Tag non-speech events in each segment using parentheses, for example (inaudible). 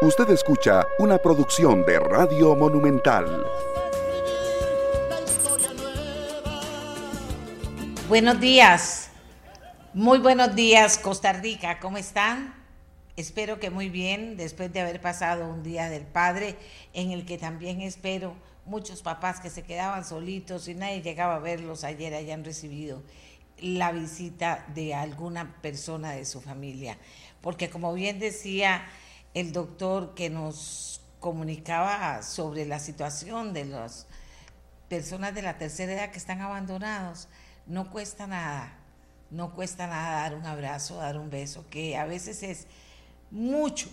Usted escucha una producción de Radio Monumental. Buenos días, muy buenos días Costa Rica, ¿cómo están? Espero que muy bien, después de haber pasado un día del Padre, en el que también espero muchos papás que se quedaban solitos y nadie llegaba a verlos ayer hayan recibido la visita de alguna persona de su familia. Porque como bien decía el doctor que nos comunicaba sobre la situación de las personas de la tercera edad que están abandonados, no cuesta nada, no cuesta nada dar un abrazo, dar un beso, que a veces es mucho,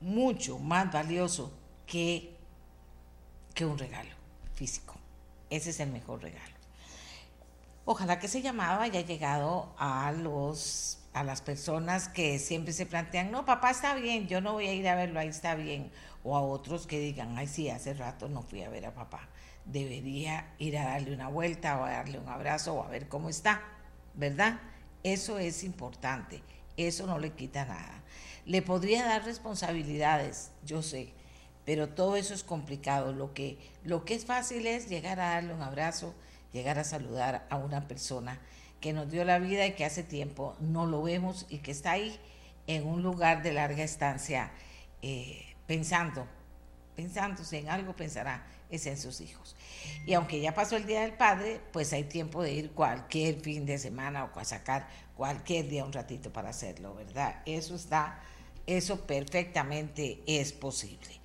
mucho más valioso que, que un regalo físico. Ese es el mejor regalo. Ojalá que ese llamado haya llegado a los a las personas que siempre se plantean, no, papá está bien, yo no voy a ir a verlo, ahí está bien. O a otros que digan, ay, sí, hace rato no fui a ver a papá. Debería ir a darle una vuelta o a darle un abrazo o a ver cómo está, ¿verdad? Eso es importante, eso no le quita nada. Le podría dar responsabilidades, yo sé, pero todo eso es complicado. Lo que, lo que es fácil es llegar a darle un abrazo, llegar a saludar a una persona que nos dio la vida y que hace tiempo no lo vemos y que está ahí en un lugar de larga estancia eh, pensando, si en algo pensará, es en sus hijos. Y aunque ya pasó el Día del Padre, pues hay tiempo de ir cualquier fin de semana o a sacar cualquier día un ratito para hacerlo, ¿verdad? Eso está, eso perfectamente es posible.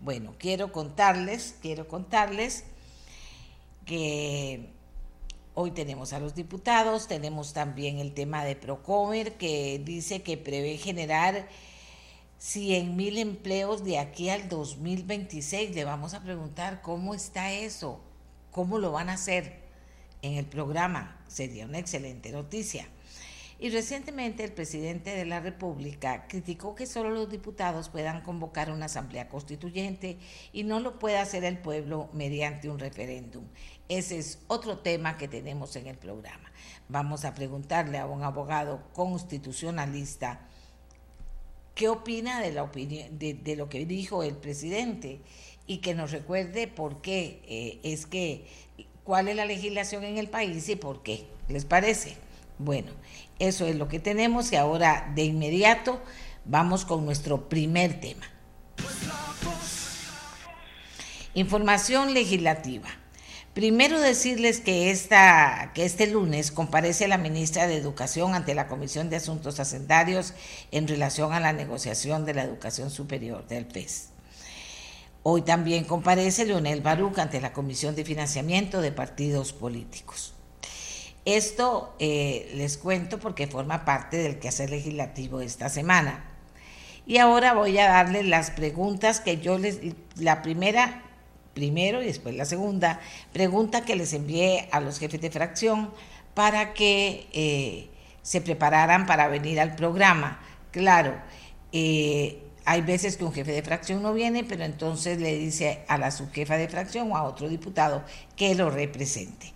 Bueno, quiero contarles, quiero contarles que Hoy tenemos a los diputados, tenemos también el tema de Procomer que dice que prevé generar 100 mil empleos de aquí al 2026. Le vamos a preguntar cómo está eso, cómo lo van a hacer en el programa. Sería una excelente noticia. Y recientemente el presidente de la República criticó que solo los diputados puedan convocar una asamblea constituyente y no lo pueda hacer el pueblo mediante un referéndum. Ese es otro tema que tenemos en el programa. Vamos a preguntarle a un abogado constitucionalista qué opina de, la opinión, de, lo que dijo el presidente y que nos recuerde por qué eh, es que, cuál es la legislación en el país y por qué. ¿Les parece? Bueno, eso es lo que tenemos y ahora de inmediato vamos con nuestro primer tema. Información legislativa. Primero decirles que, esta, que este lunes comparece la ministra de Educación ante la Comisión de Asuntos Hacendarios en relación a la negociación de la educación superior del PES. Hoy también comparece Leonel Baruch ante la Comisión de Financiamiento de Partidos Políticos. Esto eh, les cuento porque forma parte del quehacer legislativo esta semana. Y ahora voy a darles las preguntas que yo les... La primera, primero y después la segunda, pregunta que les envié a los jefes de fracción para que eh, se prepararan para venir al programa. Claro, eh, hay veces que un jefe de fracción no viene, pero entonces le dice a la subjefa de fracción o a otro diputado que lo represente.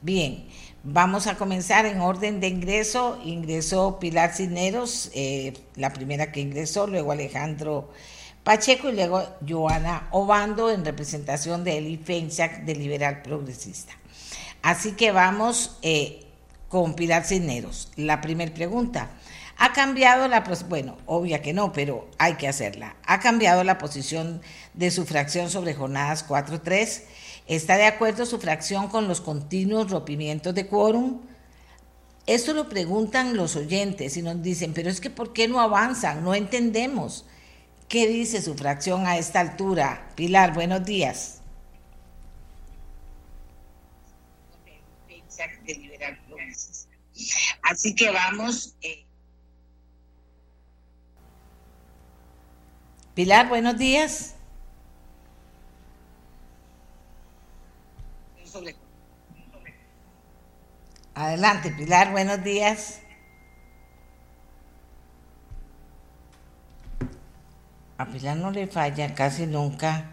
Bien, Vamos a comenzar en orden de ingreso. Ingresó Pilar Cisneros, eh, la primera que ingresó, luego Alejandro Pacheco y luego Joana Obando en representación de Eli Feinsack de Liberal Progresista. Así que vamos eh, con Pilar Cisneros. La primera pregunta. ¿Ha cambiado la, bueno, obvia que no, pero hay que hacerla. ¿Ha cambiado la posición de su fracción sobre jornadas 4-3? ¿Está de acuerdo su fracción con los continuos rompimientos de quórum? Esto lo preguntan los oyentes y nos dicen, pero es que ¿por qué no avanzan? No entendemos. ¿Qué dice su fracción a esta altura? Pilar, buenos días. Así que vamos. Eh. Pilar, buenos días. Adelante, Pilar, buenos días. A Pilar no le falla casi nunca.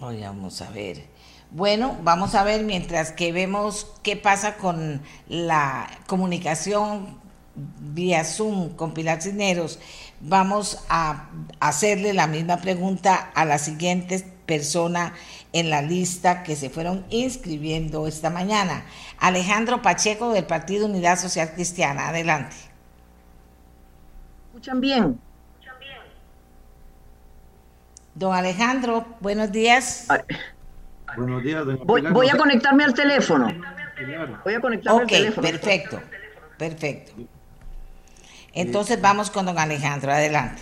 Hoy vamos a ver. Bueno, vamos a ver mientras que vemos qué pasa con la comunicación vía Zoom con Pilar Cineros, vamos a hacerle la misma pregunta a la siguiente persona en la lista que se fueron inscribiendo esta mañana. Alejandro Pacheco del Partido Unidad Social Cristiana. Adelante. ¿Escuchan bien? Don Alejandro, buenos días. Buenos días, doña voy, voy a conectarme al teléfono. Voy a conectarme al Ok, teléfono. perfecto, perfecto. Entonces vamos con don Alejandro, adelante.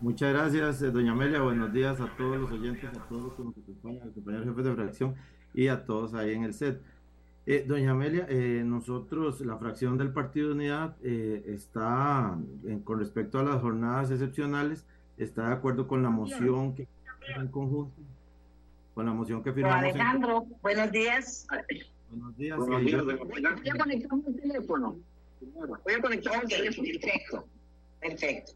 Muchas gracias, eh, doña Amelia. Buenos días a todos los oyentes, a todos los que nos acompañan, al compañero jefe de fracción y a todos ahí en el set. Eh, doña Amelia, eh, nosotros, la fracción del Partido de Unidad, eh, está, en- con respecto a las jornadas excepcionales, está de acuerdo con la moción que en conjunto, con la moción que Don firmamos. en- Alejandro, buenos días. Buenos días. Buenos eh, días, Pilar. Voy a conectarme al teléfono. Voy a conectarme al teléfono. Perfecto, perfecto.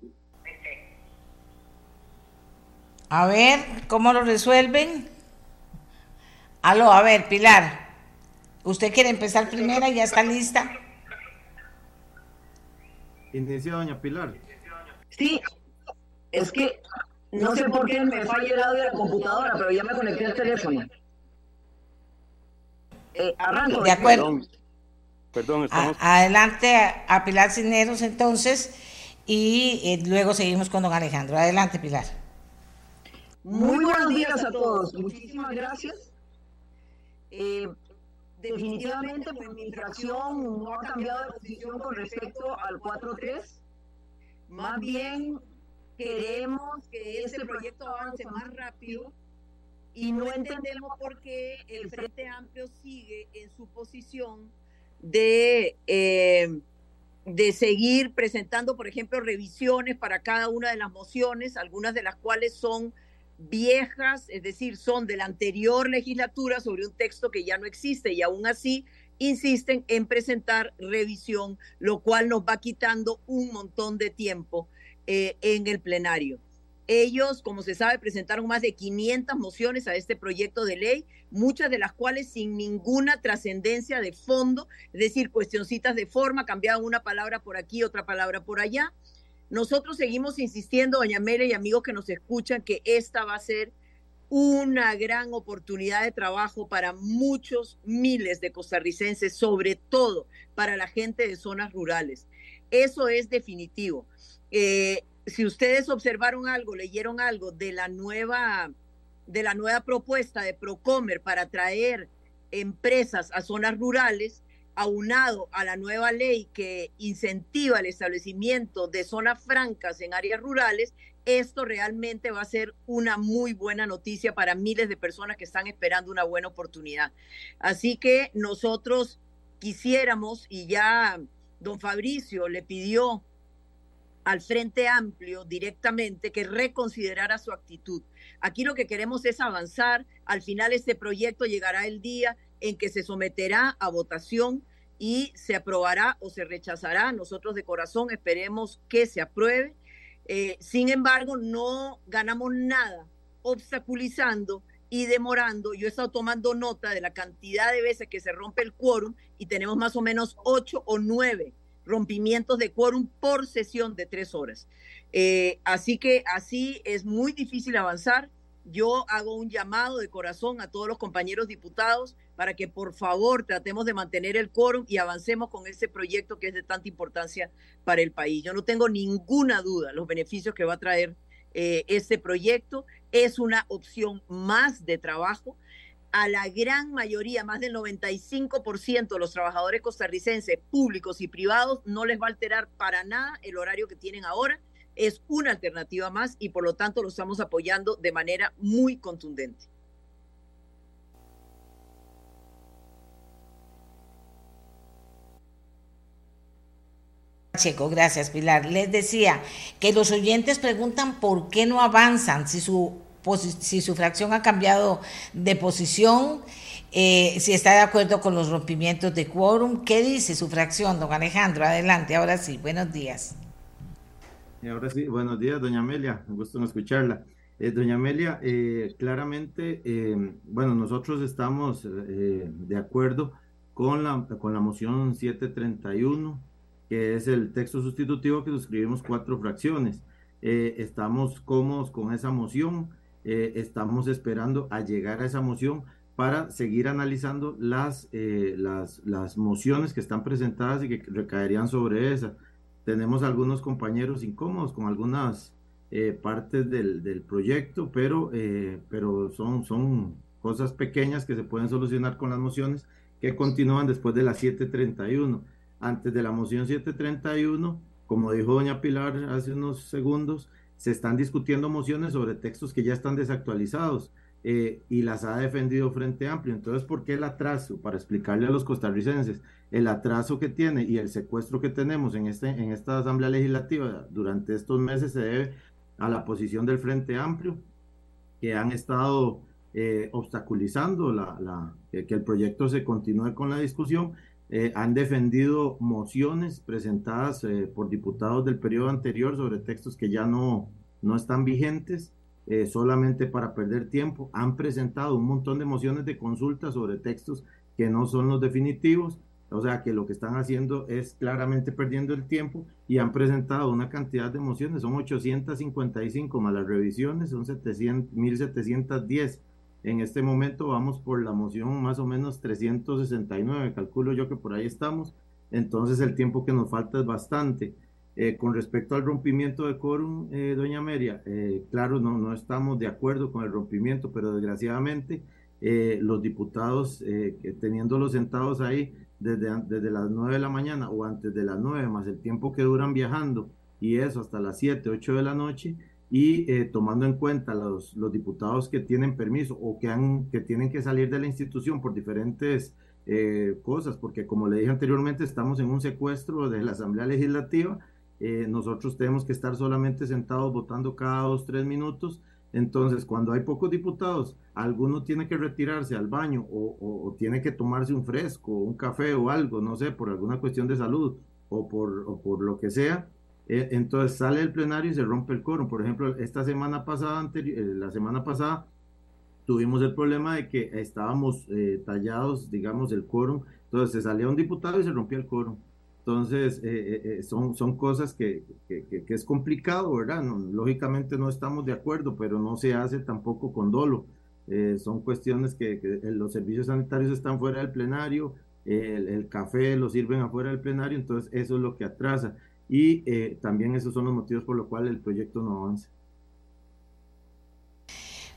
A ver, ¿cómo lo resuelven? Aló, a ver, Pilar. ¿Usted quiere empezar primera? ¿Ya está lista? Inicia doña Pilar. Sí, es que no sé por qué me falla el audio de la computadora, pero ya me conecté al teléfono. Eh, arranco. De acuerdo. Perdón, perdón, A- estamos. adelante a, a Pilar Cineros entonces y eh, luego seguimos con don Alejandro. Adelante, Pilar. Muy buenos días a todos. Muchísimas gracias. Eh, definitivamente, pues mi fracción no ha cambiado de posición con respecto al 4.3. Más bien, queremos que este proyecto avance más rápido y no entendemos por qué el Frente Amplio sigue en su posición de, eh, de seguir presentando, por ejemplo, revisiones para cada una de las mociones, algunas de las cuales son viejas, es decir, son de la anterior legislatura sobre un texto que ya no existe y aún así insisten en presentar revisión, lo cual nos va quitando un montón de tiempo eh, en el plenario. Ellos, como se sabe, presentaron más de 500 mociones a este proyecto de ley, muchas de las cuales sin ninguna trascendencia de fondo, es decir, cuestioncitas de forma, cambiaban una palabra por aquí, otra palabra por allá. Nosotros seguimos insistiendo, doña Mele y amigos que nos escuchan, que esta va a ser una gran oportunidad de trabajo para muchos miles de costarricenses, sobre todo para la gente de zonas rurales. Eso es definitivo. Eh, si ustedes observaron algo, leyeron algo de la nueva de la nueva propuesta de Procomer para traer empresas a zonas rurales, aunado a la nueva ley que incentiva el establecimiento de zonas francas en áreas rurales, esto realmente va a ser una muy buena noticia para miles de personas que están esperando una buena oportunidad. Así que nosotros quisiéramos, y ya don Fabricio le pidió al Frente Amplio directamente que reconsiderara su actitud. Aquí lo que queremos es avanzar. Al final este proyecto llegará el día en que se someterá a votación y se aprobará o se rechazará. Nosotros de corazón esperemos que se apruebe. Eh, sin embargo, no ganamos nada obstaculizando y demorando. Yo he estado tomando nota de la cantidad de veces que se rompe el quórum y tenemos más o menos ocho o nueve rompimientos de quórum por sesión de tres horas. Eh, así que así es muy difícil avanzar. Yo hago un llamado de corazón a todos los compañeros diputados para que por favor tratemos de mantener el quórum y avancemos con este proyecto que es de tanta importancia para el país. Yo no tengo ninguna duda los beneficios que va a traer eh, este proyecto. Es una opción más de trabajo a la gran mayoría, más del 95% de los trabajadores costarricenses, públicos y privados, no les va a alterar para nada el horario que tienen ahora. Es una alternativa más y por lo tanto lo estamos apoyando de manera muy contundente. Gracias Pilar. Les decía que los oyentes preguntan por qué no avanzan, si su, si su fracción ha cambiado de posición, eh, si está de acuerdo con los rompimientos de quórum. ¿Qué dice su fracción, don Alejandro? Adelante, ahora sí, buenos días. Ahora sí, buenos días, doña Amelia, un gusto escucharla. Eh, doña Amelia, eh, claramente, eh, bueno, nosotros estamos eh, de acuerdo con la, con la moción 731 que es el texto sustitutivo que suscribimos cuatro fracciones. Eh, estamos cómodos con esa moción, eh, estamos esperando a llegar a esa moción para seguir analizando las, eh, las, las mociones que están presentadas y que recaerían sobre esa. Tenemos algunos compañeros incómodos con algunas partes del, del, proyecto, pero, pero son, son cosas pequeñas que se pueden solucionar con las mociones que continúan después de las 7.31. Antes de la moción 731, como dijo doña Pilar hace unos segundos, se están discutiendo mociones sobre textos que ya están desactualizados eh, y las ha defendido Frente Amplio. Entonces, ¿por qué el atraso? Para explicarle a los costarricenses, el atraso que tiene y el secuestro que tenemos en, este, en esta Asamblea Legislativa durante estos meses se debe a la posición del Frente Amplio, que han estado eh, obstaculizando la, la, que el proyecto se continúe con la discusión eh, han defendido mociones presentadas eh, por diputados del periodo anterior sobre textos que ya no, no están vigentes, eh, solamente para perder tiempo. Han presentado un montón de mociones de consulta sobre textos que no son los definitivos, o sea que lo que están haciendo es claramente perdiendo el tiempo y han presentado una cantidad de mociones, son 855 más las revisiones, son 700, 1710 en este momento vamos por la moción más o menos 369, calculo yo que por ahí estamos. Entonces el tiempo que nos falta es bastante. Eh, con respecto al rompimiento de quórum, eh, doña Meria, eh, claro, no, no estamos de acuerdo con el rompimiento, pero desgraciadamente los diputados, teniéndolos sentados ahí desde, desde las 9 de la mañana o antes de las 9, más el tiempo que duran viajando, y eso hasta las 7, 8 de la noche, y eh, tomando en cuenta los, los, diputados que tienen permiso o que, han, que tienen que salir de la institución por diferentes eh, cosas, porque como le dije anteriormente, estamos en un secuestro de la Asamblea Legislativa, eh, nosotros tenemos que estar solamente sentados votando cada dos, tres minutos, entonces cuando hay pocos diputados, alguno tiene que retirarse al baño o, o, tiene que tomarse un fresco, un café o algo, no sé, por alguna cuestión de salud o por, o por lo que sea, entonces sale el plenario y se rompe el quórum. Por ejemplo, esta semana pasada, eh, la semana pasada, tuvimos el problema de que estábamos eh, tallados, digamos, el quórum. Entonces se salía un diputado y se rompía el quórum. Entonces, son, son cosas que, que, es complicado, ¿verdad? lógicamente no estamos de acuerdo, pero no se hace tampoco con dolo. son cuestiones que, los servicios sanitarios están fuera del plenario, el, el, café lo sirven afuera del plenario, entonces eso es lo que atrasa y eh, también esos son los motivos por los cuales el proyecto no avanza.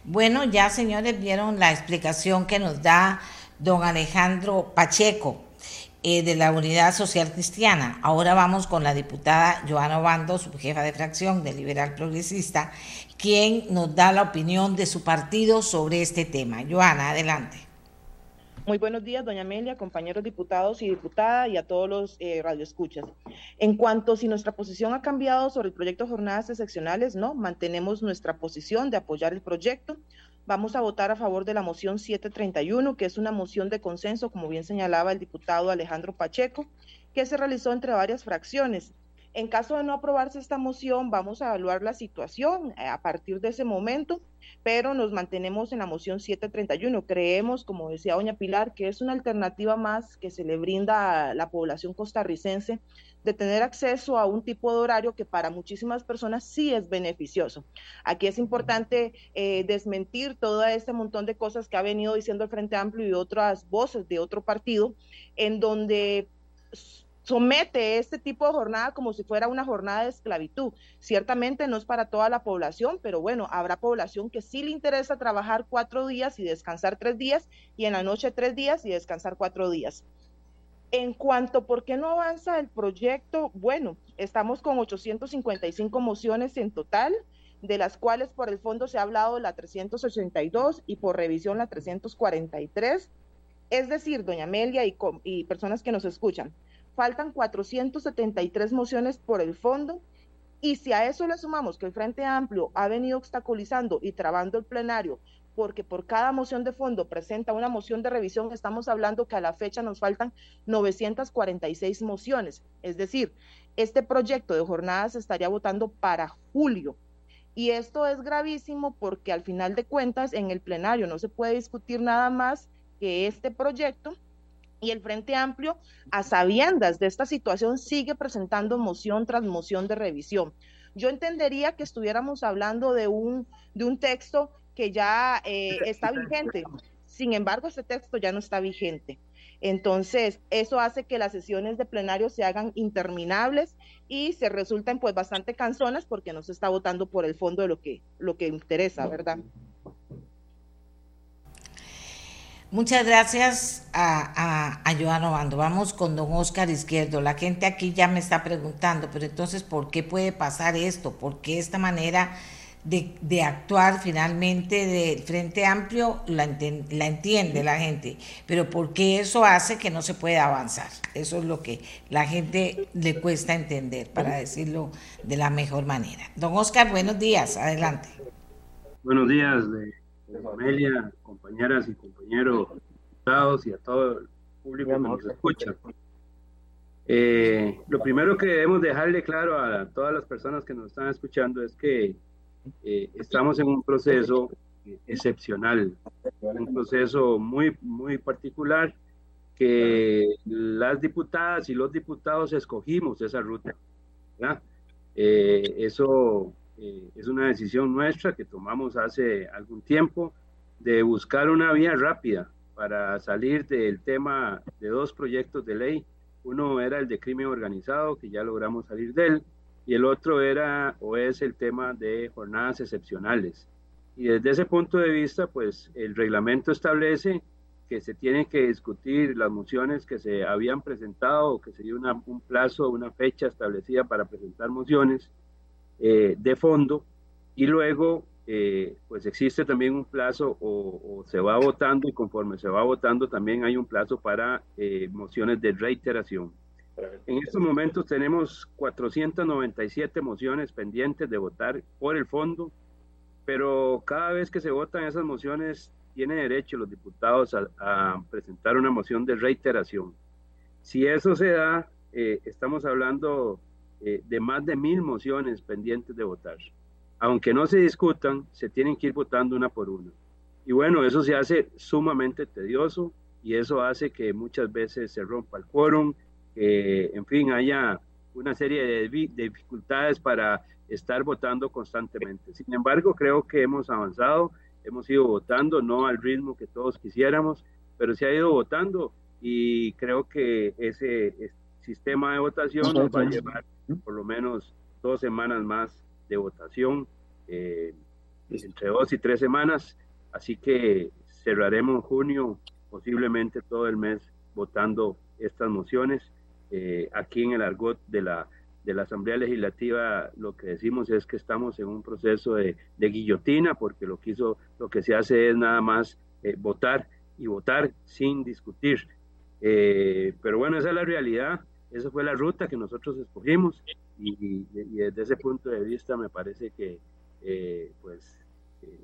Bueno, ya señores vieron la explicación que nos da don Alejandro Pacheco eh, de la Unidad Social Cristiana. Ahora vamos con la diputada Joana Obando, subjefa de fracción del Liberal Progresista, quien nos da la opinión de su partido sobre este tema. Joana, adelante. Muy buenos días, doña Amelia, compañeros diputados y diputada y a todos los eh, radioescuchas. En cuanto si nuestra posición ha cambiado sobre el proyecto de jornadas excepcionales, no, mantenemos nuestra posición de apoyar el proyecto. Vamos a votar a favor de la moción 731, que es una moción de consenso, como bien señalaba el diputado Alejandro Pacheco, que se realizó entre varias fracciones. En caso de no aprobarse esta moción, vamos a evaluar la situación eh, a partir de ese momento, pero nos mantenemos en la moción 731. Creemos, como decía doña Pilar, que es una alternativa más que se le brinda a la población costarricense de tener acceso a un tipo de horario que para muchísimas personas sí es beneficioso. Aquí es importante eh, desmentir todo este montón de cosas que ha venido diciendo el Frente Amplio y otras voces de otro partido, en donde somete este tipo de jornada como si fuera una jornada de esclavitud. Ciertamente no es para toda la población, pero bueno, habrá población que sí le interesa trabajar cuatro días y descansar tres días y en la noche tres días y descansar cuatro días. En cuanto por qué no avanza el proyecto, bueno, estamos con 855 mociones en total, de las cuales por el fondo se ha hablado la 382 y por revisión la 343. Es decir, doña Amelia y, y personas que nos escuchan, faltan 473 mociones por el fondo. Y si a eso le sumamos que el Frente Amplio ha venido obstaculizando y trabando el plenario, porque por cada moción de fondo presenta una moción de revisión, estamos hablando que a la fecha nos faltan 946 mociones. Es decir, este proyecto de jornadas se estaría votando para julio. Y esto es gravísimo porque al final de cuentas en el plenario no se puede discutir nada más que este proyecto y el Frente Amplio, a sabiendas de esta situación, sigue presentando moción tras moción de revisión. Yo entendería que estuviéramos hablando de un, de un texto que ya eh, está vigente. Sin embargo, este texto ya no está vigente. Entonces, eso hace que las sesiones de plenario se hagan interminables y se resulten pues bastante cansonas porque no se está votando por el fondo de lo que, lo que interesa, ¿verdad? Muchas gracias a, a, a Obando. Vamos con don Oscar Izquierdo. La gente aquí ya me está preguntando, pero entonces, ¿por qué puede pasar esto? ¿Por qué esta manera de, actuar finalmente del Frente Amplio la, entiende la gente? Pero ¿por qué eso hace que no se pueda avanzar? Eso es lo que la gente le cuesta entender, para decirlo de la mejor manera. Don Oscar, buenos días. Adelante. Buenos días. Amelia, compañeras y compañeros y a todo el público que nos escucha. Eh, lo primero que debemos dejarle claro a todas las personas que nos están escuchando es que eh, estamos en un proceso excepcional, un proceso muy, muy particular que las diputadas y los diputados escogimos esa ruta. Eh, eso eh, es una decisión nuestra que tomamos hace algún tiempo de buscar una vía rápida para salir del tema de dos proyectos de ley. Uno era el de crimen organizado, que ya logramos salir de él, y el otro era o es el tema de jornadas excepcionales. Y desde ese punto de vista, pues el reglamento establece que se tienen que discutir las mociones que se habían presentado, que se dio un plazo, una fecha establecida para presentar mociones, eh, de fondo y luego eh, pues existe también un plazo o, se va votando y conforme se va votando también hay un plazo para eh, mociones de reiteración. En estos momentos tenemos 497 mociones pendientes de votar por el fondo, pero cada vez que se votan esas mociones tiene derecho los diputados a, presentar una moción de reiteración. Si eso se da, estamos hablando eh, de más de mil mociones pendientes de votar. Aunque no se discutan, se tienen que ir votando una por una. Y bueno, eso se hace sumamente tedioso y eso hace que muchas veces se rompa el quórum, que en fin haya una serie de, dificultades para estar votando constantemente. Sin embargo, creo que hemos avanzado, hemos ido votando, no al ritmo que todos quisiéramos, pero se ha ido votando y creo que ese sistema de votación nos va a llevar por lo menos dos semanas más de votación, eh, entre dos y tres semanas, así que cerraremos en junio, posiblemente todo el mes, votando estas mociones. Eh, aquí en el argot de la, de la Asamblea Legislativa lo que decimos es que estamos en un proceso de, guillotina, porque lo que, hizo, lo que se hace es nada más eh, votar y votar sin discutir. pero bueno, esa es la realidad. Esa fue la ruta que nosotros escogimos y, desde ese punto de vista me parece que eh, pues eh,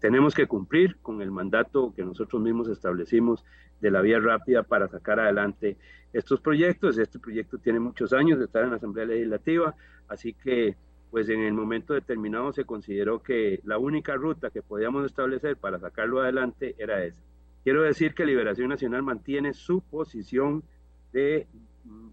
tenemos que cumplir con el mandato que nosotros mismos establecimos de la vía rápida para sacar adelante estos proyectos. Este proyecto tiene muchos años de estar en la Asamblea Legislativa, así que pues en el momento determinado se consideró que la única ruta que podíamos establecer para sacarlo adelante era esa. Quiero decir que Liberación Nacional mantiene su posición de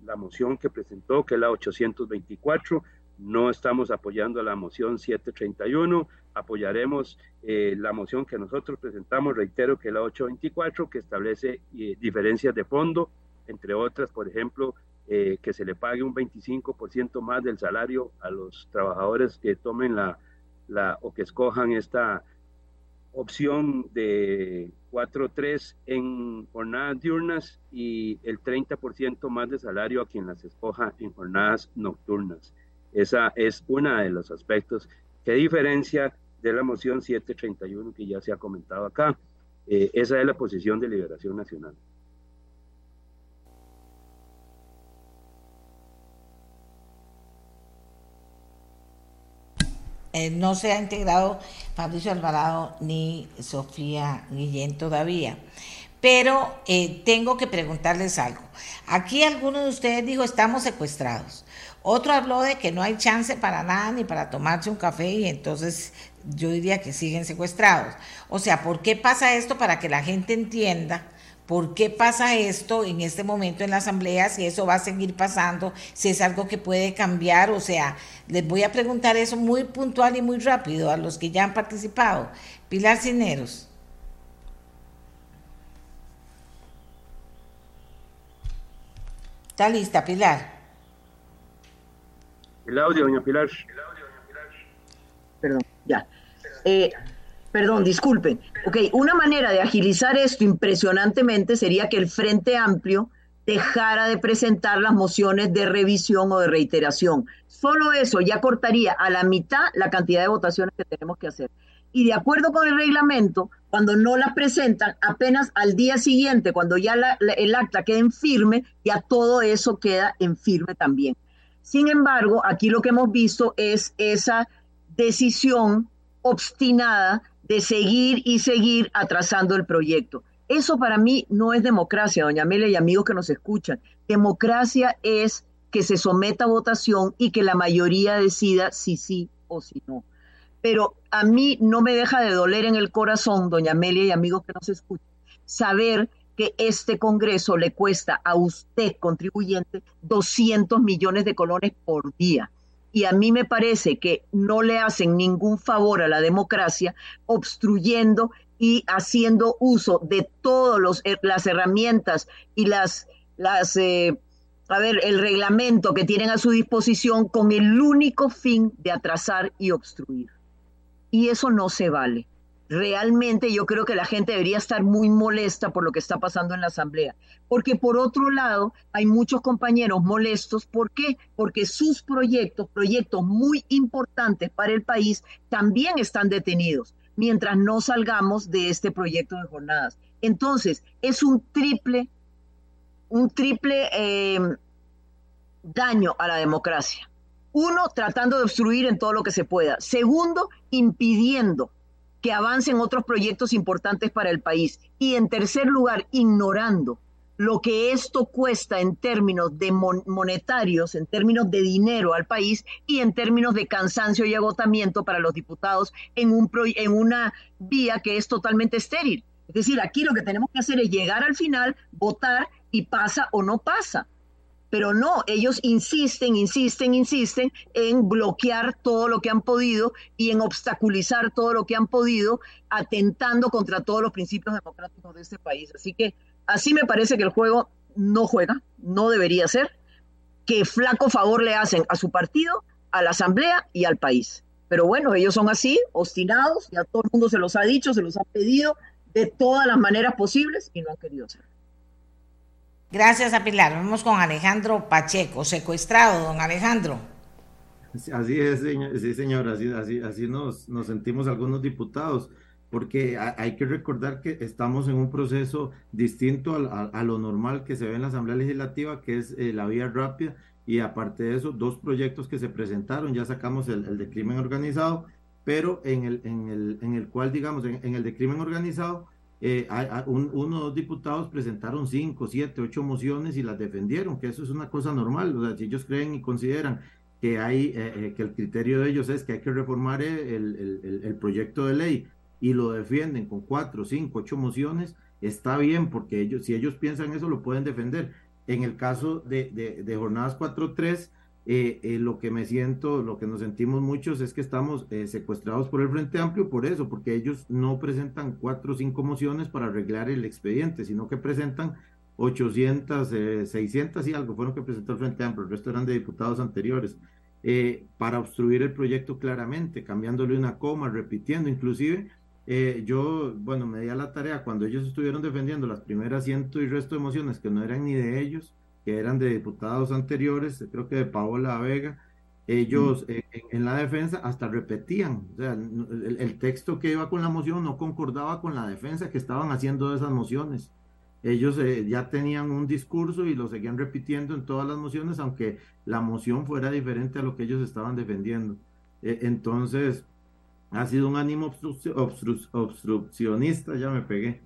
la moción que presentó, que es la 824. No estamos apoyando la moción 731, apoyaremos eh, la moción que nosotros presentamos, reitero que es la 824, que establece eh, diferencias de fondo, entre otras, por ejemplo, eh, que se le pague un 25% más del salario a los trabajadores que tomen la, la o que escojan esta opción de 4-3 en jornadas diurnas y el 30% más de salario a quien las escoja en jornadas nocturnas. Esa es una de los aspectos que diferencia de la moción 731 que ya se ha comentado acá. Eh, esa es la posición de Liberación Nacional. Eh, no se ha integrado Fabricio Alvarado ni Sofía Guillén todavía. Pero eh, tengo que preguntarles algo. Aquí alguno de ustedes dijo estamos secuestrados. Otro habló de que no hay chance para nada ni para tomarse un café y entonces yo diría que siguen secuestrados. O sea, ¿por qué pasa esto? Para que la gente entienda ¿Por qué pasa esto en este momento en la Asamblea? Si eso va a seguir pasando, si es algo que puede cambiar. O sea, les voy a preguntar eso muy puntual y muy rápido a los que ya han participado. Pilar Cineros. ¿Está lista, Pilar? El audio, doña Pilar. Perdón, ya. Eh, perdón, disculpen. Ok, una manera de agilizar esto impresionantemente sería que el Frente Amplio dejara de presentar las mociones de revisión o de reiteración. Solo eso ya cortaría a la mitad la cantidad de votaciones que tenemos que hacer. Y de acuerdo con el reglamento, cuando no las presentan, apenas al día siguiente, cuando ya el acta queda en firme, ya todo eso queda en firme también. Sin embargo, aquí lo que hemos visto es esa decisión obstinada de seguir y seguir atrasando el proyecto. Eso para mí no es democracia, doña Amelia y amigos que nos escuchan. Democracia es que se someta a votación y que la mayoría decida si sí o si no. Pero a mí no me deja de doler en el corazón, doña Amelia y amigos que nos escuchan, saber que este Congreso le cuesta a usted, contribuyente, 200 millones de colones por día y a mí me parece que no le hacen ningún favor a la democracia obstruyendo y haciendo uso de todas eh, las herramientas y las, las eh, a ver, el reglamento que tienen a su disposición con el único fin de atrasar y obstruir. Y eso no se vale realmente yo creo que la gente debería estar muy molesta por lo que está pasando en la Asamblea. Porque por otro lado, hay muchos compañeros molestos. ¿Por qué? Porque sus proyectos, proyectos muy importantes para el país, también están detenidos mientras no salgamos de este proyecto de jornadas. Entonces, es un triple, un triple eh, daño a la democracia. Uno, tratando de obstruir en todo lo que se pueda. Segundo, impidiendo que avancen otros proyectos importantes para el país. Y en tercer lugar, ignorando lo que esto cuesta en términos de monetarios, en términos de dinero al país y en términos de cansancio y agotamiento para los diputados en, un en una vía que es totalmente estéril. Es decir, aquí lo que tenemos que hacer es llegar al final, votar y pasa o no pasa. Pero no, ellos insisten, insisten, insisten en bloquear todo lo que han podido y en obstaculizar todo lo que han podido, atentando contra todos los principios democráticos de este país. Así que así me parece que el juego no juega, no debería ser, que flaco favor le hacen a su partido, a la Asamblea y al país. Pero bueno, ellos son así, obstinados, y a todo el mundo se los ha dicho, se los ha pedido de todas las maneras posibles y no han querido hacerlo. Gracias a Pilar. Vamos con Alejandro Pacheco, secuestrado, don Alejandro. Así es, sí, señora, así, así, así nos, nos sentimos algunos diputados, porque hay que recordar que estamos en un proceso distinto a, lo normal que se ve en la Asamblea Legislativa, que es eh, la vía rápida, y aparte de eso, dos proyectos que se presentaron, ya sacamos el, de crimen organizado, pero en el, en el, en el cual, digamos, en el de crimen organizado, eh, uno o dos diputados presentaron cinco, siete, ocho mociones y las defendieron, que eso es una cosa normal. O sea, si ellos creen y consideran que hay, eh, eh, que el criterio de ellos es que hay que reformar el, proyecto de ley y lo defienden con cuatro, cinco, ocho mociones, está bien, porque ellos, si ellos piensan eso, lo pueden defender. En el caso de, de, de jornadas 4-3, eh, eh, lo que me siento, lo que nos sentimos muchos es que estamos eh, secuestrados por el Frente Amplio por eso, porque ellos no presentan cuatro o cinco mociones para arreglar el expediente, sino que presentan 800, 600 y algo fueron que presentó el Frente Amplio, el resto eran de diputados anteriores, para obstruir el proyecto claramente, cambiándole una coma, repitiendo, inclusive yo, bueno, me di a la tarea cuando ellos estuvieron defendiendo las primeras ciento y resto de mociones que no eran ni de ellos, que eran de diputados anteriores, creo que de Paola Vega, ellos mm. en, la defensa hasta repetían, o sea, el, texto que iba con la moción no concordaba con la defensa que estaban haciendo de esas mociones. Ellos eh, ya tenían un discurso y lo seguían repitiendo en todas las mociones, aunque la moción fuera diferente a lo que ellos estaban defendiendo. E, entonces, ha sido un ánimo obstruccionista, ya me pegué.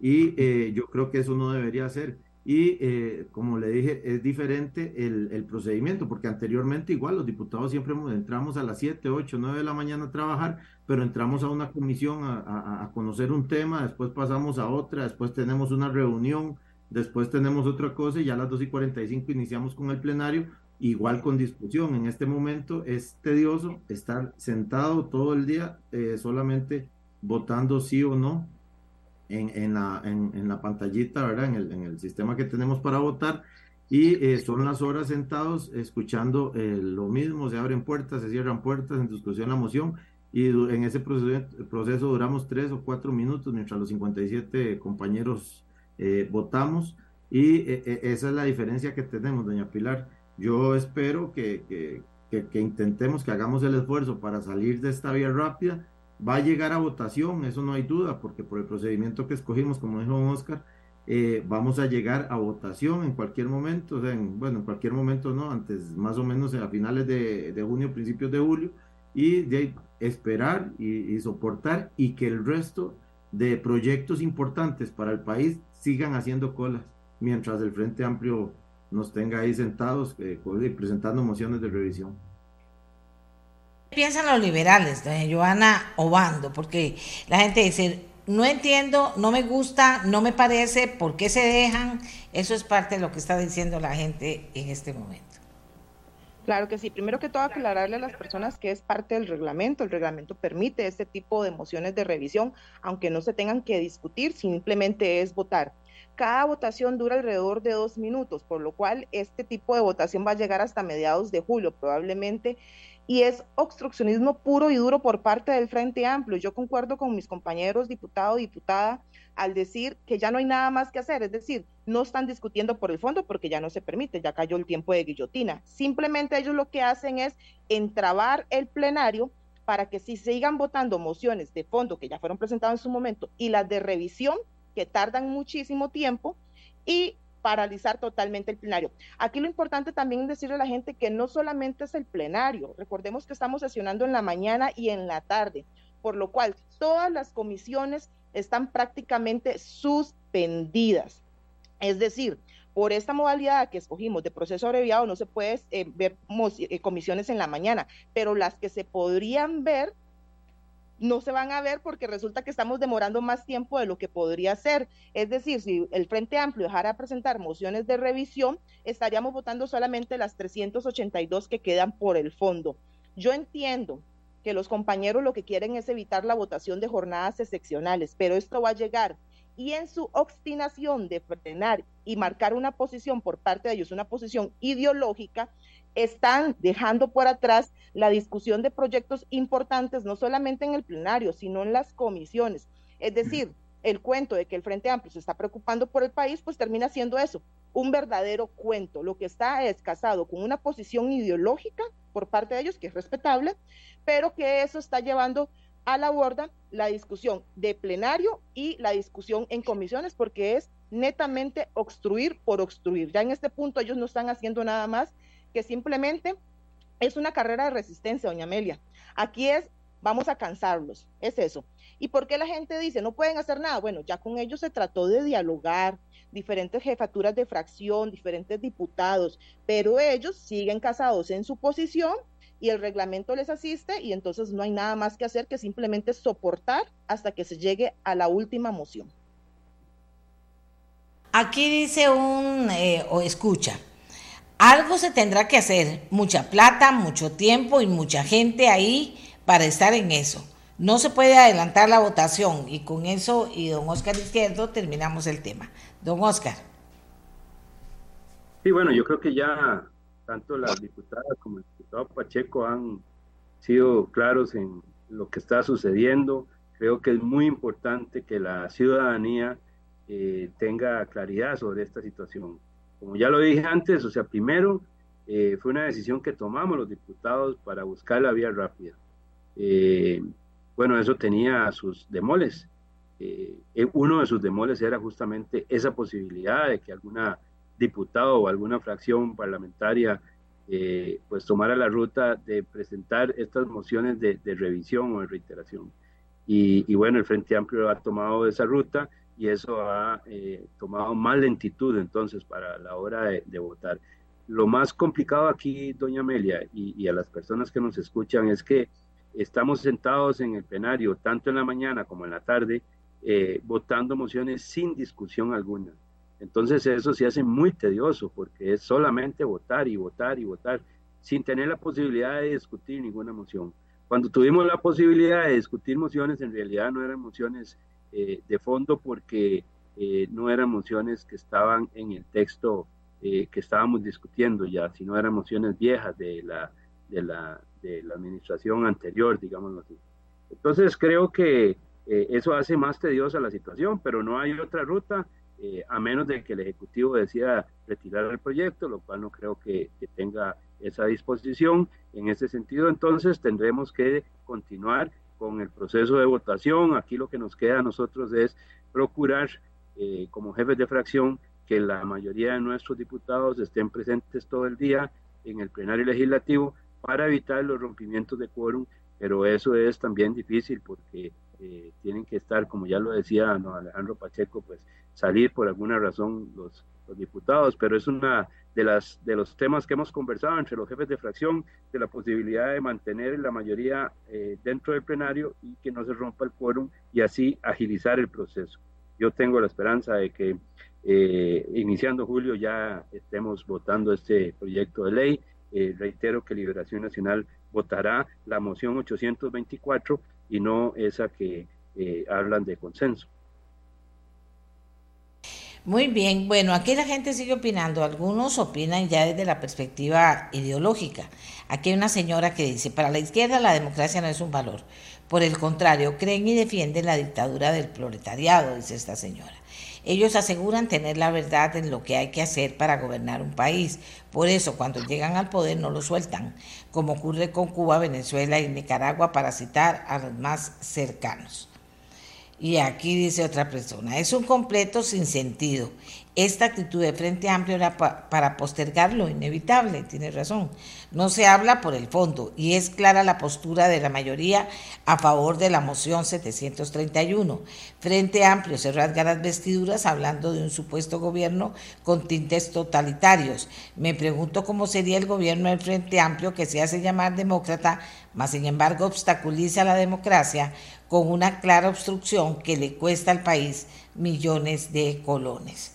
Y eh, yo creo que eso no debería ser y eh, como le dije, es diferente el, el, procedimiento, porque anteriormente igual los diputados siempre entramos a las 7, 8, 9 de la mañana a trabajar, pero entramos a una comisión a, a, conocer un tema, después pasamos a otra, después tenemos una reunión, después tenemos otra cosa y ya a las 2 y 45 iniciamos con el plenario, igual con discusión. En este momento es tedioso estar sentado todo el día eh, solamente votando sí o no en, en, la, en, en, la pantallita, ¿verdad? En el, el, sistema que tenemos para votar. Y eh, son las horas sentados escuchando eh, lo mismo, se abren puertas, se cierran puertas en discusión la moción y en ese proceso, proceso duramos tres o cuatro minutos mientras los 57 compañeros eh, votamos y esa es la diferencia que tenemos, doña Pilar. Yo espero que, que, que, que intentemos, que hagamos el esfuerzo para salir de esta vía rápida Va a llegar a votación, eso no hay duda, porque por el procedimiento que escogimos, como dijo Oscar, eh, vamos a llegar a votación en cualquier momento, o sea, bueno, en cualquier momento no, antes más o menos a finales de, junio, principios de julio, y esperar y, soportar y que el resto de proyectos importantes para el país sigan haciendo colas, mientras el Frente Amplio nos tenga ahí sentados eh, presentando mociones de revisión piensan los liberales, doña Joana Obando? Porque la gente dice, no entiendo, no me gusta, no me parece, ¿por qué se dejan? Eso es parte de lo que está diciendo la gente en este momento. Claro que sí. Primero que todo, aclararle a las personas que es parte del reglamento. El reglamento permite este tipo de mociones de revisión, aunque no se tengan que discutir, simplemente es votar. Cada votación dura alrededor de dos minutos, por lo cual este tipo de votación va a llegar hasta mediados de julio, probablemente y es obstruccionismo puro y duro por parte del Frente Amplio. Yo concuerdo con mis compañeros diputado, diputada, al decir que ya no hay nada más que hacer, es decir, no están discutiendo por el fondo porque ya no se permite, ya cayó el tiempo de guillotina. Simplemente ellos lo que hacen es entrabar el plenario para que si sigan votando mociones de fondo que ya fueron presentadas en su momento y las de revisión que tardan muchísimo tiempo y paralizar totalmente el plenario. Aquí lo importante también es decirle a la gente que no solamente es el plenario, recordemos que estamos sesionando en la mañana y en la tarde, por lo cual todas las comisiones están prácticamente suspendidas. Es decir, por esta modalidad que escogimos de proceso abreviado no se puede eh, ver eh, comisiones en la mañana, pero las que se podrían ver no se van a ver porque resulta que estamos demorando más tiempo de lo que podría ser. Es decir, si el Frente Amplio dejara presentar mociones de revisión, estaríamos votando solamente las 382 que quedan por el fondo. Yo entiendo que los compañeros lo que quieren es evitar la votación de jornadas excepcionales, pero esto va a llegar y en su obstinación de frenar y marcar una posición por parte de ellos, una posición ideológica, están dejando por atrás la discusión de proyectos importantes, no solamente en el plenario, sino en las comisiones. Es decir, el cuento de que el Frente Amplio se está preocupando por el país, pues termina siendo eso, un verdadero cuento. Lo que está es casado con una posición ideológica por parte de ellos, que es respetable, pero que eso está llevando a la borda la discusión de plenario y la discusión en comisiones, porque es netamente obstruir por obstruir. Ya en este punto ellos no están haciendo nada más que simplemente es una carrera de resistencia, doña Amelia. Aquí es, vamos a cansarlos, es eso. ¿Y por qué la gente dice, no pueden hacer nada? Bueno, ya con ellos se trató de dialogar, diferentes jefaturas de fracción, diferentes diputados, pero ellos siguen casados en su posición y el reglamento les asiste y entonces no hay nada más que hacer que simplemente soportar hasta que se llegue a la última moción. Aquí dice un, eh, o escucha, algo se tendrá que hacer, mucha plata, mucho tiempo y mucha gente ahí para estar en eso. No se puede adelantar la votación y con eso y don Oscar Izquierdo terminamos el tema. Don Oscar. Sí, bueno, yo creo que ya tanto las diputadas como el diputado Pacheco han sido claros en lo que está sucediendo. Creo que es muy importante que la ciudadanía eh, tenga claridad sobre esta situación. Como ya lo dije antes, o sea, primero eh, fue una decisión que tomamos los diputados para buscar la vía rápida. Eh, bueno, eso tenía sus demoles. Eh, uno de sus demoles era justamente esa posibilidad de que alguna diputado o alguna fracción parlamentaria pues tomara la ruta de presentar estas mociones de, revisión o de reiteración. Y, y, bueno, el Frente Amplio ha tomado esa ruta y eso ha eh, tomado más lentitud entonces para la hora de, votar. Lo más complicado aquí, doña Amelia, y, a las personas que nos escuchan, es que estamos sentados en el plenario, tanto en la mañana como en la tarde, eh, votando mociones sin discusión alguna. Entonces eso se hace muy tedioso porque es solamente votar y votar y votar sin tener la posibilidad de discutir ninguna moción. Cuando tuvimos la posibilidad de discutir mociones, en realidad no eran mociones eh, de fondo porque eh, no eran mociones que estaban en el texto eh, que estábamos discutiendo ya, sino eran mociones viejas de la, de la, de la administración anterior, digámoslo así. Entonces creo que eso hace más tediosa la situación, pero no hay otra ruta a menos de que el Ejecutivo decida retirar el proyecto, lo cual no creo que, que tenga esa disposición. En ese sentido, entonces, tendremos que continuar con el proceso de votación. Aquí lo que nos queda a nosotros es procurar, eh, como jefes de fracción, que la mayoría de nuestros diputados estén presentes todo el día en el plenario legislativo para evitar los rompimientos de quórum, pero eso es también difícil porque eh, tienen que estar, como ya lo decía Alejandro Pacheco, pues salir por alguna razón los, diputados, pero es una de, las, de los temas que hemos conversado entre los jefes de fracción, de la posibilidad de mantener la mayoría eh, dentro del plenario y que no se rompa el quórum y así agilizar el proceso. Yo tengo la esperanza de que eh, iniciando julio ya estemos votando este proyecto de ley. Eh, reitero que Liberación Nacional votará la moción 824 y no esa que hablan de consenso. Muy bien, bueno, aquí la gente sigue opinando. Algunos opinan ya desde la perspectiva ideológica. Aquí hay una señora que dice, para la izquierda la democracia no es un valor. Por el contrario, creen y defienden la dictadura del proletariado, dice esta señora. Ellos aseguran tener la verdad en lo que hay que hacer para gobernar un país. Por eso, cuando llegan al poder no lo sueltan, como ocurre con Cuba, Venezuela y Nicaragua, para citar a los más cercanos. Y aquí dice otra persona, es un completo sin sentido. Esta actitud de Frente Amplio era para postergar lo inevitable, tiene razón. No se habla por el fondo y es clara la postura de la mayoría a favor de la moción 731. Frente Amplio se rasga las vestiduras hablando de un supuesto gobierno con tintes totalitarios. Me pregunto cómo sería el gobierno del Frente Amplio que se hace llamar demócrata, mas sin embargo obstaculiza la democracia con una clara obstrucción que le cuesta al país millones de colones.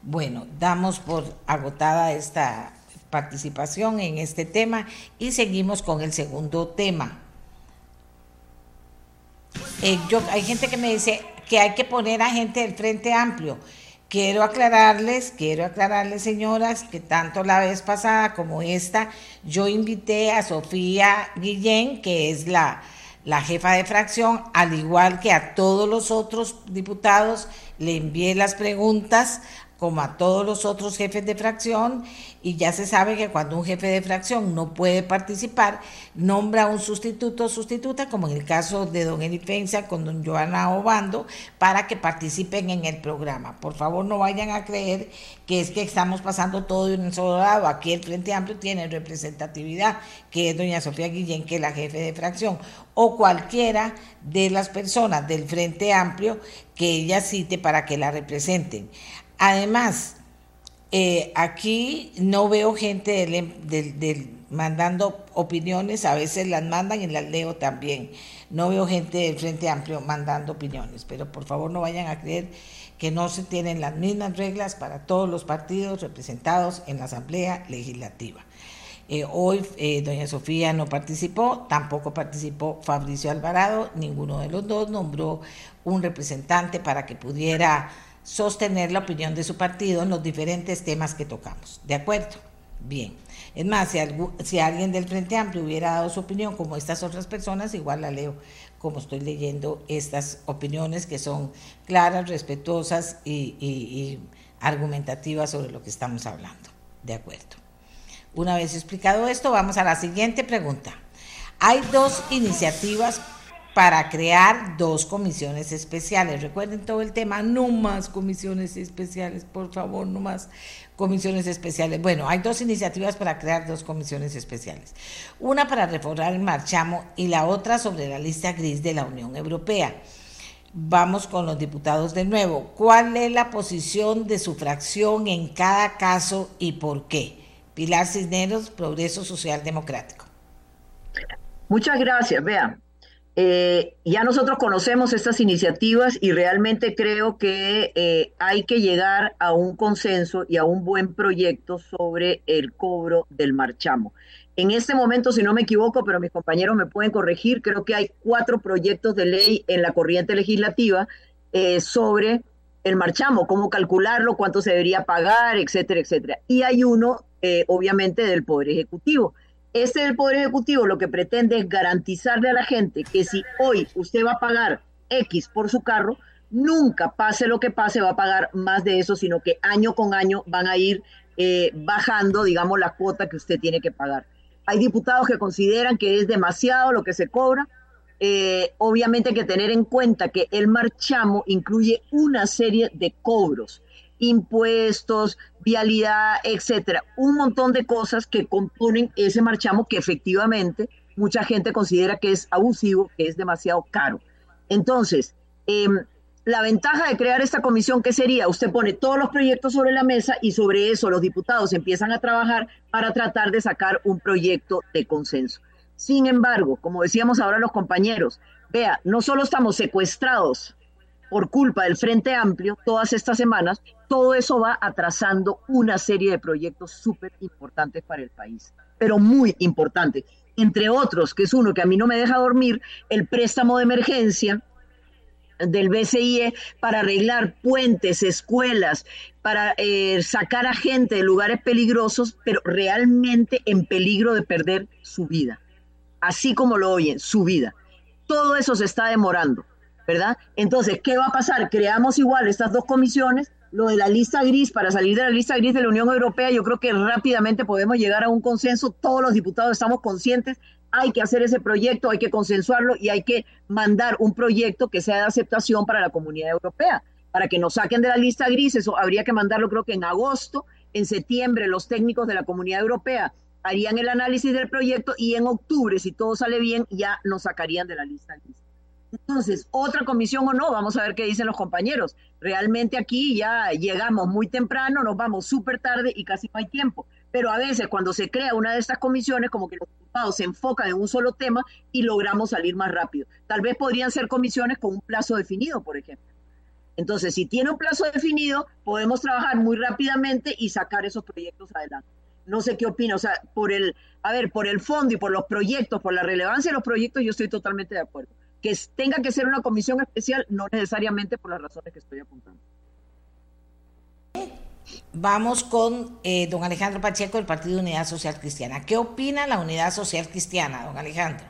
Bueno, damos por agotada esta participación en este tema y seguimos con el segundo tema. Eh, yo, hay gente que me dice que hay que poner a gente del Frente Amplio. Quiero aclararles, quiero aclararles, señoras, que tanto la vez pasada como esta, yo invité a Sofía Guillén, que es la, la jefa de fracción, al igual que a todos los otros diputados, le envié las preguntas como a todos los otros jefes de fracción, y ya se sabe que cuando un jefe de fracción no puede participar, nombra un sustituto o sustituta, como en el caso de don Elifencia con don Joana Obando, para que participen en el programa. Por favor, no vayan a creer que es que estamos pasando todo de un solo lado. Aquí el Frente Amplio tiene representatividad, que es doña Sofía Guillén, que es la jefe de fracción, o cualquiera de las personas del Frente Amplio que ella cite para que la representen. Además, eh, aquí no veo gente del, mandando opiniones, a veces las mandan y las leo también. No veo gente del Frente Amplio mandando opiniones, pero por favor no vayan a creer que no se tienen las mismas reglas para todos los partidos representados en la Asamblea Legislativa. Eh, hoy eh, doña Sofía no participó, tampoco participó Fabricio Alvarado, ninguno de los dos nombró un representante para que pudiera sostener la opinión de su partido en los diferentes temas que tocamos. ¿De acuerdo? Bien. Es más, si, si alguien del Frente Amplio hubiera dado su opinión como estas otras personas, igual la leo como estoy leyendo estas opiniones que son claras, respetuosas y, y argumentativas sobre lo que estamos hablando. De acuerdo. Una vez explicado esto, vamos a la siguiente pregunta. Hay dos iniciativas para crear dos comisiones especiales. Recuerden todo el tema, no más comisiones especiales, por favor, no más comisiones especiales. Bueno, hay dos iniciativas para crear dos comisiones especiales. Una para reformar el marchamo y la otra sobre la lista gris de la Unión Europea. Vamos con los diputados de nuevo. ¿Cuál es la posición de su fracción en cada caso y por qué? Pilar Cisneros, Progreso Social Democrático. Muchas gracias. Vean, eh, ya nosotros conocemos estas iniciativas y realmente creo que eh, hay que llegar a un consenso y a un buen proyecto sobre el cobro del marchamo. En este momento, si no me equivoco, pero mis compañeros me pueden corregir, creo que hay cuatro proyectos de ley en la corriente legislativa eh, sobre el marchamo, cómo calcularlo, cuánto se debería pagar, etcétera, etcétera. Y hay uno, obviamente, del Poder Ejecutivo. Este del Poder Ejecutivo lo que pretende es garantizarle a la gente que si hoy usted va a pagar X por su carro, nunca pase lo que pase, va a pagar más de eso, sino que año con año van a ir eh, bajando, digamos, la cuota que usted tiene que pagar. Hay diputados que consideran que es demasiado lo que se cobra. Eh, obviamente hay que tener en cuenta que el marchamo incluye una serie de cobros impuestos, vialidad, etcétera, un montón de cosas que componen ese marchamo que efectivamente mucha gente considera que es abusivo, que es demasiado caro. Entonces, em, la ventaja de crear esta comisión, ¿qué sería? Usted pone todos los proyectos sobre la mesa y sobre eso los diputados empiezan a trabajar para tratar de sacar un proyecto de consenso. Sin embargo, como decíamos ahora los compañeros, vea, no solo estamos secuestrados por culpa del Frente Amplio todas estas semanas, todo eso va atrasando una serie de proyectos súper importantes para el país, pero muy importantes. Entre otros, que es uno que a mí no me deja dormir, el préstamo de emergencia del BCIE para arreglar puentes, escuelas, para eh, sacar a gente de lugares peligrosos, pero realmente en peligro de perder su vida. Así como lo oyen, su vida. Todo eso se está demorando. ¿verdad? Entonces, ¿qué va a pasar? Creamos igual estas dos comisiones, lo de la lista gris, para salir de la lista gris de la Unión Europea, yo creo que rápidamente podemos llegar a un consenso, todos los diputados estamos conscientes, hay que hacer ese proyecto, hay que consensuarlo y hay que mandar un proyecto que sea de aceptación para la comunidad europea, para que nos saquen de la lista gris, eso habría que mandarlo creo que en agosto, en septiembre los técnicos de la comunidad europea harían el análisis del proyecto y en octubre, si todo sale bien, ya nos sacarían de la lista gris. Entonces, otra comisión o no, vamos a ver qué dicen los compañeros. Realmente aquí ya llegamos muy temprano, nos vamos súper tarde y casi no hay tiempo. Pero a veces cuando se crea una de estas comisiones, como que los diputados se enfocan en un solo tema y logramos salir más rápido. Tal vez podrían ser comisiones con un plazo definido, por ejemplo. Entonces, si tiene un plazo definido, podemos trabajar muy rápidamente y sacar esos proyectos adelante. No sé qué opina, o sea, por el, a ver, por el fondo y por los proyectos, por la relevancia de los proyectos, yo estoy totalmente de acuerdo que tenga que ser una comisión especial, no necesariamente por las razones que estoy apuntando. Vamos con eh, don Alejandro Pacheco del Partido Unidad Social Cristiana. ¿Qué opina la Unidad Social Cristiana, don Alejandro?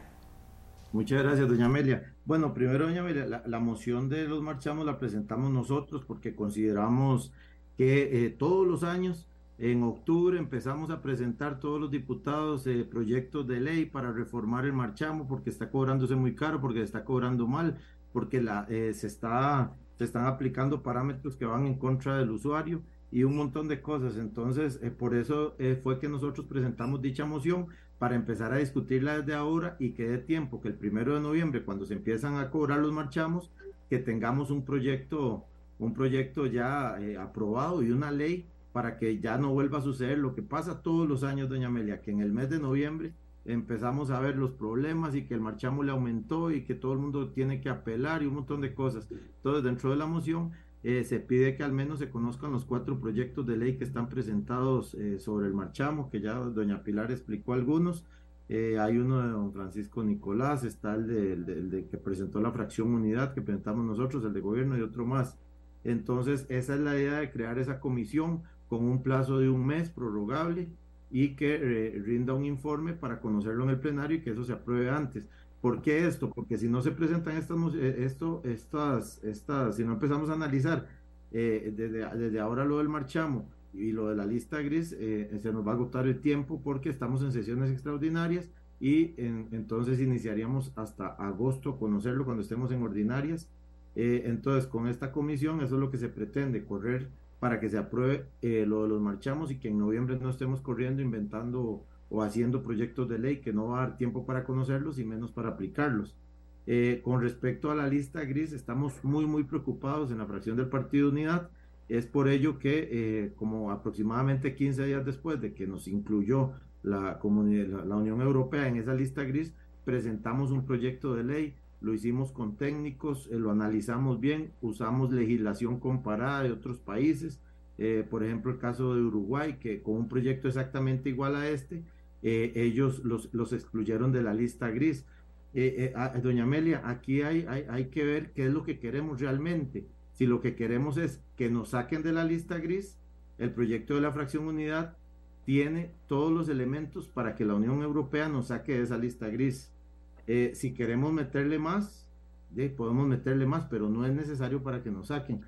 Muchas gracias, doña Amelia. Bueno, primero, doña Amelia, la, moción de los marchamos la presentamos nosotros porque consideramos que eh, todos los años en octubre empezamos a presentar todos los diputados eh, proyectos de ley para reformar el marchamo porque está cobrándose muy caro, porque está cobrando mal, porque eh, se, está, se están aplicando parámetros que van en contra del usuario y un montón de cosas. Entonces, eh, por eso fue que nosotros presentamos dicha moción para empezar a discutirla desde ahora y que dé tiempo que el primero de noviembre, cuando se empiezan a cobrar los marchamos, que tengamos un proyecto, un proyecto ya aprobado y una ley para que ya no vuelva a suceder lo que pasa todos los años, doña Amelia, que en el mes de noviembre empezamos a ver los problemas y que el marchamo le aumentó y que todo el mundo tiene que apelar y un montón de cosas. Entonces, dentro de la moción eh, se pide que al menos se conozcan los cuatro proyectos de ley que están presentados eh, sobre el marchamo, que ya doña Pilar explicó algunos. Eh, hay uno de don Francisco Nicolás, está el de, que presentó la fracción unidad que presentamos nosotros, el de gobierno y otro más. Entonces, esa es la idea de crear esa comisión con un plazo de un mes prorrogable y que eh, rinda un informe para conocerlo en el plenario y que eso se apruebe antes. ¿Por qué esto? Porque si no se presentan estas, eh, esto, estas, estas, si no empezamos a analizar eh, desde, desde, ahora lo del marchamo y lo de la lista gris, se nos va a agotar el tiempo porque estamos en sesiones extraordinarias y entonces iniciaríamos hasta agosto conocerlo cuando estemos en ordinarias. entonces, con esta comisión, eso es lo que se pretende, correr para que se apruebe eh, lo de los marchamos y que en noviembre no estemos corriendo, inventando o haciendo proyectos de ley que no va a dar tiempo para conocerlos y menos para aplicarlos. Eh, con respecto a la lista gris, estamos muy, muy preocupados en la fracción del Partido Unidad. Es por ello que, eh, como aproximadamente 15 días después de que nos incluyó la, la, Unión Europea en esa lista gris, presentamos un proyecto de ley, lo hicimos con técnicos, eh, lo analizamos bien, usamos legislación comparada de otros países, por ejemplo el caso de Uruguay, que con un proyecto exactamente igual a este, ellos los, los excluyeron de la lista gris eh, eh, doña Amelia, aquí hay, hay, hay que ver qué es lo que queremos realmente. Si lo que queremos es que nos saquen de la lista gris, el proyecto de la fracción unidad tiene todos los elementos para que la Unión Europea nos saque de esa lista gris. Eh, si queremos meterle más, podemos meterle más, pero no es necesario para que nos saquen.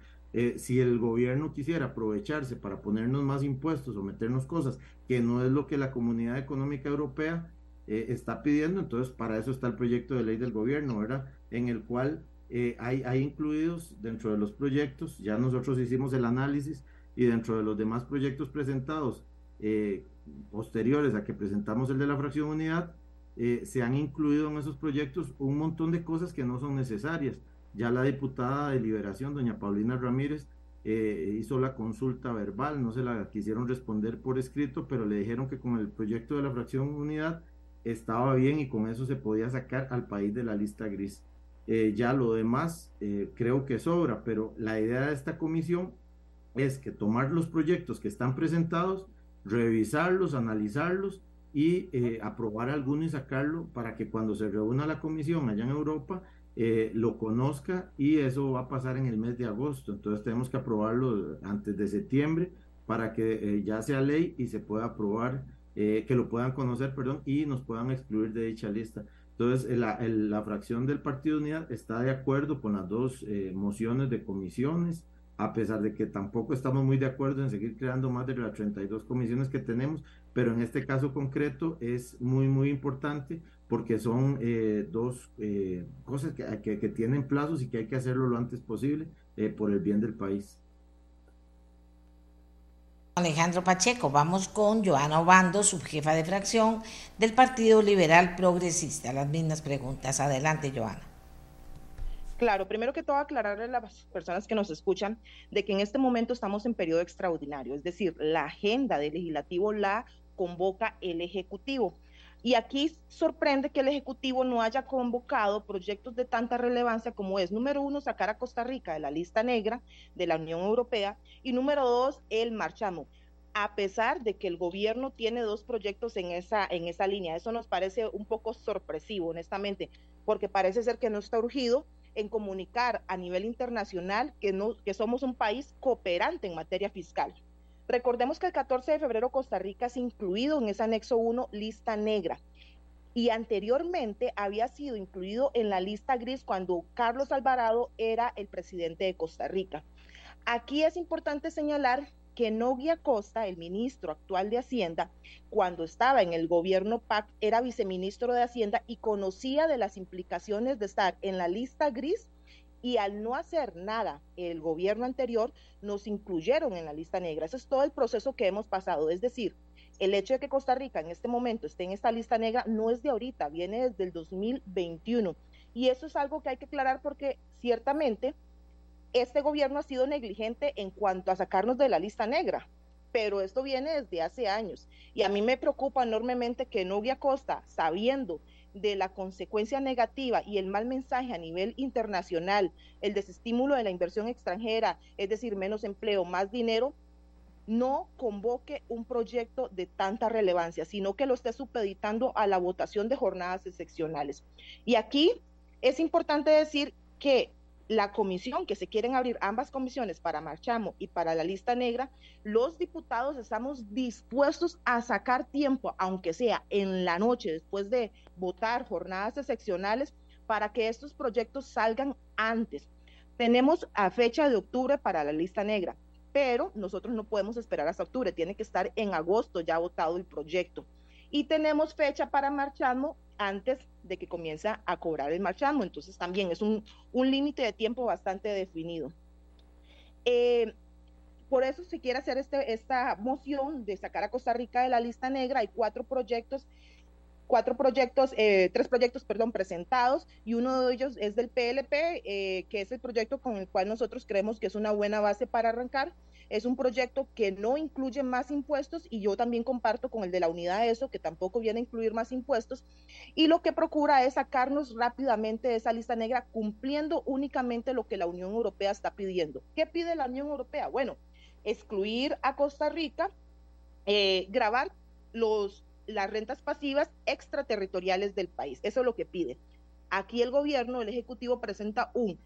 si el gobierno quisiera aprovecharse para ponernos más impuestos o meternos cosas que no es lo que la Comunidad Económica Europea eh, está pidiendo. Entonces, para eso está el proyecto de ley del gobierno, ¿verdad? En el cual eh, hay, hay incluidos dentro de los proyectos, ya nosotros hicimos el análisis y dentro de los demás proyectos presentados eh, posteriores a que presentamos el de la fracción unidad, se han incluido en esos proyectos un montón de cosas que no son necesarias. Ya la diputada de Liberación, doña Paulina Ramírez, hizo la consulta verbal, no se la quisieron responder por escrito, pero le dijeron que con el proyecto de la fracción unidad estaba bien y con eso se podía sacar al país de la lista gris. Eh, ya lo demás eh, creo que sobra, pero la idea de esta comisión es que tomar los proyectos que están presentados, revisarlos, analizarlos y eh, aprobar alguno y sacarlo para que cuando se reúna la comisión allá en Europa lo conozca y eso va a pasar en el mes de agosto. Entonces tenemos que aprobarlo antes de septiembre para que ya sea ley y se pueda aprobar eh, que lo puedan conocer, perdón, y nos puedan excluir de dicha lista. Entonces, la, la fracción del Partido Unidad está de acuerdo con las dos eh, mociones de comisiones, a pesar de que tampoco estamos muy de acuerdo en seguir creando más de las 32 comisiones que tenemos, pero en este caso concreto es muy, muy importante porque son eh, dos cosas que, que, tienen plazos y que hay que hacerlo lo antes posible por el bien del país. Alejandro Pacheco. Vamos con Joana Obando, subjefa de fracción del Partido Liberal Progresista. Las mismas preguntas. Adelante, Joana. Claro, primero que todo aclararle a las personas que nos escuchan de que en este momento estamos en periodo extraordinario, es decir, la agenda del legislativo la convoca el Ejecutivo. Y aquí sorprende que el Ejecutivo no haya convocado proyectos de tanta relevancia como es, número uno, sacar a Costa Rica de la lista negra de la Unión Europea y número dos, el marchamo. A pesar de que el gobierno tiene dos proyectos en esa, en esa línea, eso nos parece un poco sorpresivo, honestamente, porque parece ser que no está urgido en comunicar a nivel internacional que, no, que somos un país cooperante en materia fiscal. Recordemos que el 14 de febrero Costa Rica es incluido en ese anexo 1 lista negra y anteriormente había sido incluido en la lista gris cuando Carlos Alvarado era el presidente de Costa Rica. Aquí es importante señalar que Noguia Costa, el ministro actual de Hacienda, cuando estaba en el gobierno PAC, era viceministro de Hacienda y conocía de las implicaciones de estar en la lista gris y al no hacer nada el gobierno anterior, nos incluyeron en la lista negra. Ese es todo el proceso que hemos pasado. Es decir, el hecho de que Costa Rica en este momento esté en esta lista negra no es de ahorita, viene desde el 2021. Y eso es algo que hay que aclarar porque ciertamente este gobierno ha sido negligente en cuanto a sacarnos de la lista negra, pero esto viene desde hace años. Y a mí me preocupa enormemente que Novia Costa, sabiendo de la consecuencia negativa y el mal mensaje a nivel internacional, el desestímulo de la inversión extranjera, es decir, menos empleo, más dinero, no convoque un proyecto de tanta relevancia, sino que lo esté supeditando a la votación de jornadas excepcionales. Y aquí es importante decir que la comisión, que se quieren abrir ambas comisiones para Marchamo y para la lista negra, los diputados estamos dispuestos a sacar tiempo, aunque sea en la noche, después de votar jornadas excepcionales, para que estos proyectos salgan antes. Tenemos a fecha de octubre para la lista negra, pero nosotros no podemos esperar hasta octubre, tiene que estar en agosto ya votado el proyecto. Y tenemos fecha para Marchamo antes de que comience a cobrar el marchamo. Entonces también es un, límite de tiempo bastante definido. Eh, por eso se quiere hacer este, esta moción de sacar a Costa Rica de la lista negra. Hay cuatro proyectos cuatro proyectos, eh, tres proyectos, perdón, presentados y uno de ellos es del PLP, eh, que es el proyecto con el cual nosotros creemos que es una buena base para arrancar. Es un proyecto que no incluye más impuestos y yo también comparto con el de la unidad ESO, que tampoco viene a incluir más impuestos. Y lo que procura es sacarnos rápidamente de esa lista negra cumpliendo únicamente lo que la Unión Europea está pidiendo. ¿Qué pide la Unión Europea? Bueno, excluir a Costa Rica, eh, grabar los, las rentas pasivas extraterritoriales del país. Eso es lo que pide. Aquí el gobierno, el Ejecutivo, presenta un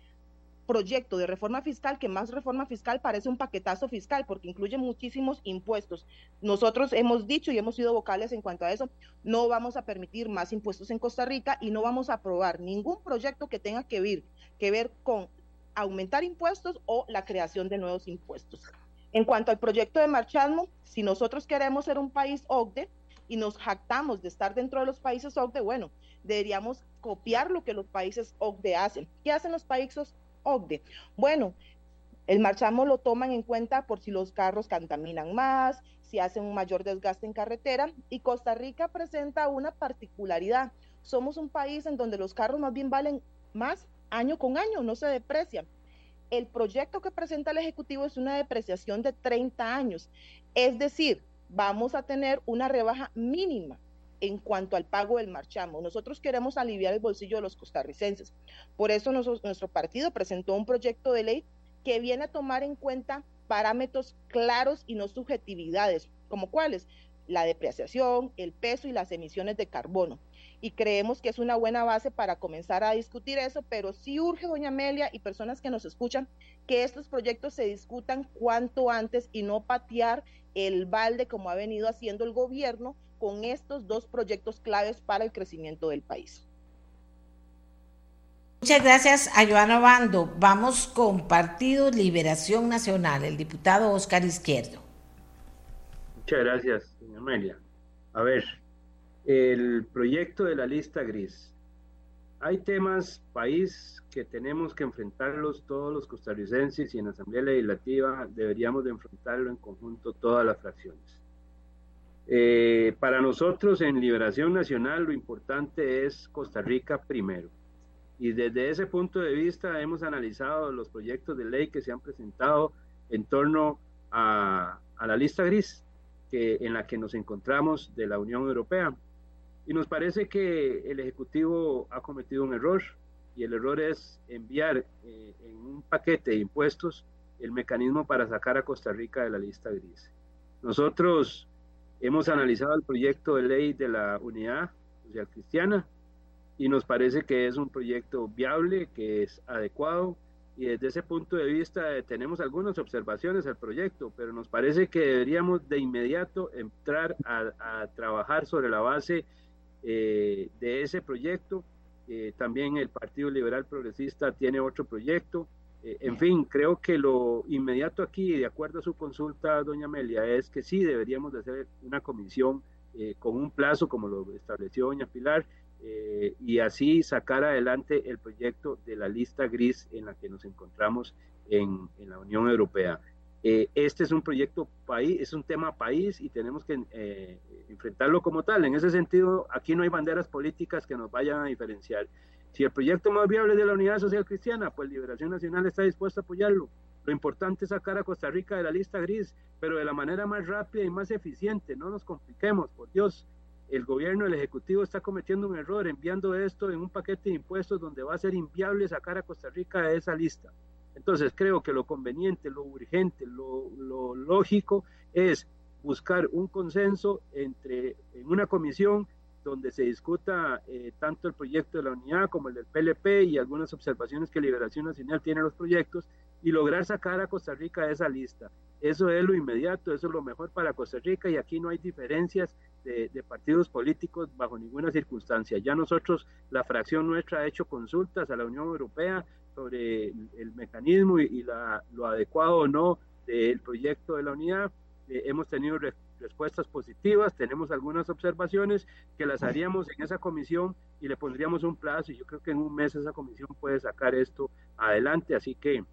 proyecto de reforma fiscal que más reforma fiscal parece un paquetazo fiscal porque incluye muchísimos impuestos. Nosotros hemos dicho y hemos sido vocales en cuanto a eso, no vamos a permitir más impuestos en Costa Rica y no vamos a aprobar ningún proyecto que tenga que ver, que ver con aumentar impuestos o la creación de nuevos impuestos. En cuanto al proyecto de Marchasmo, si nosotros queremos ser un país OCDE y nos jactamos de estar dentro de los países OCDE, bueno, deberíamos copiar lo que los países OCDE hacen. ¿Qué hacen los países Bueno, el marchamo lo toman en cuenta por si los carros contaminan más, si hacen un mayor desgaste en carretera y Costa Rica presenta una particularidad. Somos un país en donde los carros más bien valen más año con año, no se deprecian. El proyecto que presenta el Ejecutivo es una depreciación de 30 años, es decir, vamos a tener una rebaja mínima en cuanto al pago del marchamo. Nosotros queremos aliviar el bolsillo de los costarricenses. Por eso nuestro partido presentó un proyecto de ley que viene a tomar en cuenta parámetros claros y no subjetividades, como cuáles, la depreciación, el peso y las emisiones de carbono. Y creemos que es una buena base para comenzar a discutir eso, pero sí urge, doña Amelia, y personas que nos escuchan, que estos proyectos se discutan cuanto antes y no patear el balde como ha venido haciendo el gobierno con estos dos proyectos claves para el crecimiento del país. Muchas gracias a Joana Bando. Vamos con Partido Liberación Nacional, el diputado Oscar Izquierdo. Muchas gracias, doña Amelia. A ver, el proyecto de la lista gris. Hay temas país que tenemos que enfrentarlos todos los costarricenses y en la Asamblea Legislativa deberíamos de enfrentarlo en conjunto todas las fracciones. Eh, para nosotros en Liberación Nacional lo importante es Costa Rica primero. Y desde ese punto de vista hemos analizado los proyectos de ley que se han presentado en torno a, la lista gris que, en la que nos encontramos de la Unión Europea. Y nos parece que el Ejecutivo ha cometido un error y el error es enviar eh, en un paquete de impuestos el mecanismo para sacar a Costa Rica de la lista gris. Nosotros Hemos analizado el proyecto de ley de la Unidad Social Cristiana y nos parece que es un proyecto viable, que es adecuado y desde ese punto de vista eh, tenemos algunas observaciones al proyecto, pero nos parece que deberíamos de inmediato entrar a, trabajar sobre la base eh, de ese proyecto. Eh, también el Partido Liberal Progresista tiene otro proyecto eh, en fin, creo que lo inmediato aquí, de acuerdo a su consulta, doña Amelia, es que sí deberíamos de hacer una comisión eh, con un plazo, como lo estableció doña Pilar, eh, y así sacar adelante el proyecto de la lista gris en la que nos encontramos en, en la Unión Europea. este es un proyecto país, es un tema país y tenemos que enfrentarlo como tal. En ese sentido, aquí no hay banderas políticas que nos vayan a diferenciar. Si el proyecto más viable es de la Unidad Social Cristiana, pues Liberación Nacional está dispuesta a apoyarlo. Lo importante es sacar a Costa Rica de la lista gris, pero de la manera más rápida y más eficiente. No nos compliquemos, por Dios. El gobierno, el Ejecutivo está cometiendo un error enviando esto en un paquete de impuestos donde va a ser inviable sacar a Costa Rica de esa lista. Entonces creo que lo conveniente, lo urgente, lo, lo lógico es buscar un consenso entre en una comisión donde se discuta eh, tanto el proyecto de la unidad como el del PLP y algunas observaciones que Liberación Nacional tiene en los proyectos y lograr sacar a Costa Rica de esa lista. Eso es lo inmediato, eso es lo mejor para Costa Rica y aquí no hay diferencias de, partidos políticos bajo ninguna circunstancia. Ya nosotros, la fracción nuestra ha hecho consultas a la Unión Europea sobre el, mecanismo y, la, lo adecuado o no del proyecto de la unidad. Eh, hemos tenido respuestas positivas, tenemos algunas observaciones que las haríamos en esa comisión y le pondríamos un plazo y yo creo que en un mes esa comisión puede sacar esto adelante, así que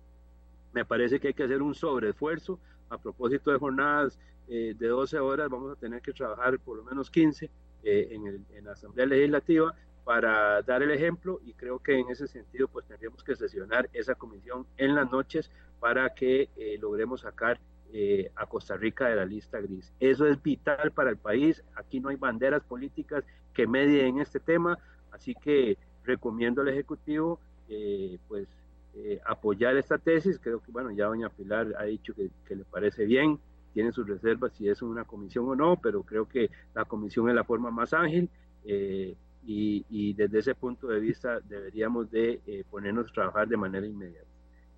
me parece que hay que hacer un sobreesfuerzo. A propósito de jornadas eh, de 12 horas, vamos a tener que trabajar por lo menos 15 eh, en, la Asamblea Legislativa para dar el ejemplo y creo que en ese sentido pues tendríamos que sesionar esa comisión en las noches para que eh, logremos sacar eh, a Costa Rica de la lista gris. Eso es vital para el país. Aquí no hay banderas políticas que medien este tema, así que recomiendo al Ejecutivo eh, pues eh, apoyar esta tesis. Creo que, bueno, ya doña Pilar ha dicho que, que, le parece bien, tiene sus reservas si es una comisión o no, pero creo que la comisión es la forma más ágil y, y, desde ese punto de vista deberíamos de ponernos a trabajar de manera inmediata.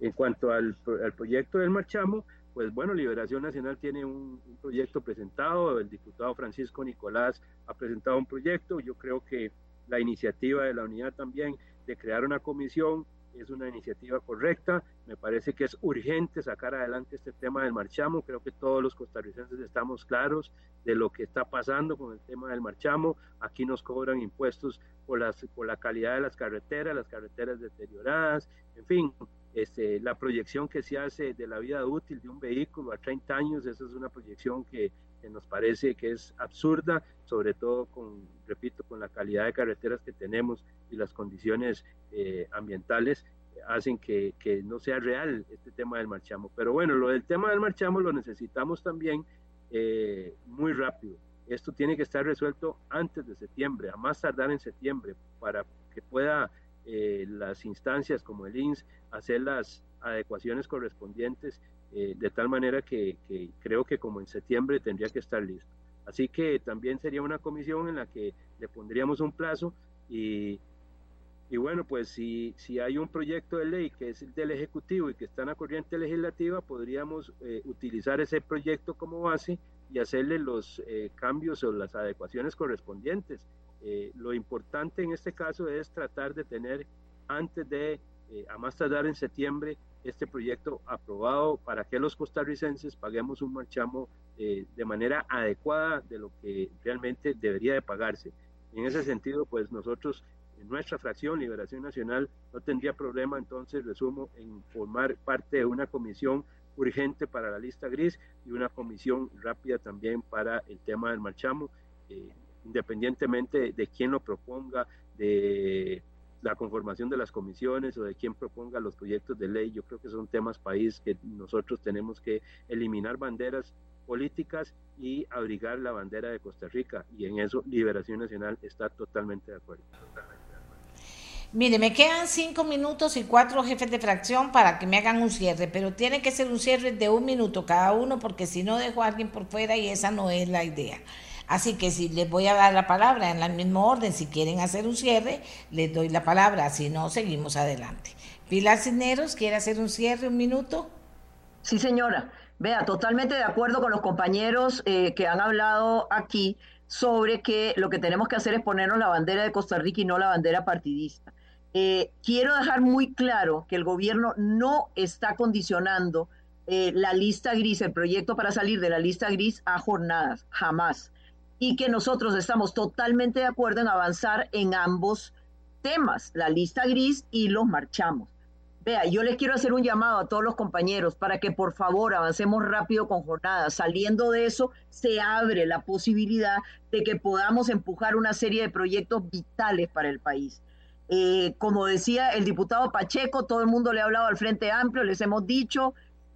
En cuanto al, al proyecto del Marchamo, pues bueno, Liberación Nacional tiene un, proyecto presentado, el diputado Francisco Nicolás ha presentado un proyecto, yo creo que la iniciativa de la unidad también de crear una comisión es una iniciativa correcta, me parece que es urgente sacar adelante este tema del marchamo, creo que todos los costarricenses estamos claros de lo que está pasando con el tema del marchamo, aquí nos cobran impuestos por, las, por la calidad de las carreteras, las carreteras deterioradas, en fin, este, la proyección que se hace de la vida útil de un vehículo a 30 años, esa es una proyección que, nos parece que es absurda, sobre todo con, repito, con la calidad de carreteras que tenemos y las condiciones eh, ambientales hacen que, que, no sea real este tema del marchamo. Pero bueno, lo del tema del marchamo lo necesitamos también eh, muy rápido. Esto tiene que estar resuelto antes de septiembre, a más tardar en septiembre, para que pueda eh, las instancias como el INS hacer las adecuaciones correspondientes eh, de tal manera que, creo que como en septiembre tendría que estar listo. Así que también sería una comisión en la que le pondríamos un plazo y, y bueno, pues si, si hay un proyecto de ley que es el del Ejecutivo y que está en la corriente legislativa, podríamos eh, utilizar ese proyecto como base y hacerle los cambios o las adecuaciones correspondientes. Eh, lo importante en este caso es tratar de tener antes de, eh, a más tardar en septiembre, este proyecto aprobado para que los costarricenses paguemos un marchamo eh, de manera adecuada de lo que realmente debería de pagarse. En ese sentido, pues nosotros, en nuestra fracción Liberación Nacional, no tendría problema, entonces, resumo, en formar parte de una comisión urgente para la lista gris y una comisión rápida también para el tema del marchamo independientemente de quién lo proponga, de la conformación de las comisiones o de quién proponga los proyectos de ley. Yo creo que son temas país que nosotros tenemos que eliminar banderas políticas y abrigar la bandera de Costa Rica. Y en eso Liberación Nacional está totalmente de acuerdo. Mire, me quedan cinco minutos y cuatro jefes de fracción para que me hagan un cierre, pero tiene que ser un cierre de un minuto cada uno porque si no dejo a alguien por fuera y esa no es la idea. Así que si les voy a dar la palabra en el mismo orden, si quieren hacer un cierre, les doy la palabra, si no, seguimos adelante. Pilar Cisneros, ¿quiere hacer un cierre, un minuto? Sí, señora. Vea, totalmente de acuerdo con los compañeros eh, que han hablado aquí sobre que lo que tenemos que hacer es ponernos la bandera de Costa Rica y no la bandera partidista. Eh, quiero dejar muy claro que el gobierno no está condicionando eh, la lista gris, el proyecto para salir de la lista gris a jornadas, jamás y que nosotros estamos totalmente de acuerdo en avanzar en ambos temas, la lista gris y los marchamos. Vea, yo les quiero hacer un llamado a todos los compañeros para que por favor avancemos rápido con jornadas. Saliendo de eso, se abre la posibilidad de que podamos empujar una serie de proyectos vitales para el país. Eh, como decía el diputado Pacheco, todo el mundo le ha hablado al Frente Amplio, les hemos dicho,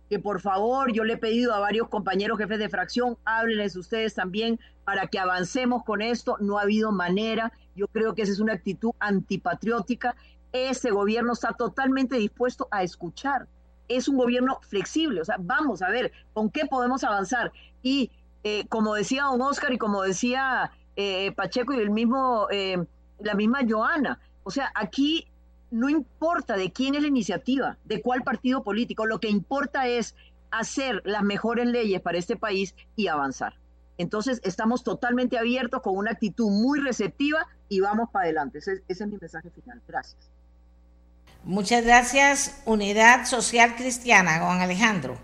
que por favor, yo le he pedido a varios compañeros jefes de fracción, háblenles ustedes también para que avancemos con esto. No ha habido manera. Yo creo que esa es una actitud antipatriótica. Ese gobierno está totalmente dispuesto a escuchar. Es un gobierno flexible. O sea, vamos a ver con qué podemos avanzar. Y eh, como decía don Oscar y como decía eh, Pacheco y el mismo, eh, la misma Joana, o sea, aquí no importa de quién es la iniciativa, de cuál partido político, lo que importa es hacer las mejores leyes para este país y avanzar. Entonces, estamos totalmente abiertos con una actitud muy receptiva y vamos para adelante. Ese, es mi mensaje final. Gracias. Muchas gracias, Unidad Social Cristiana, Juan Alejandro.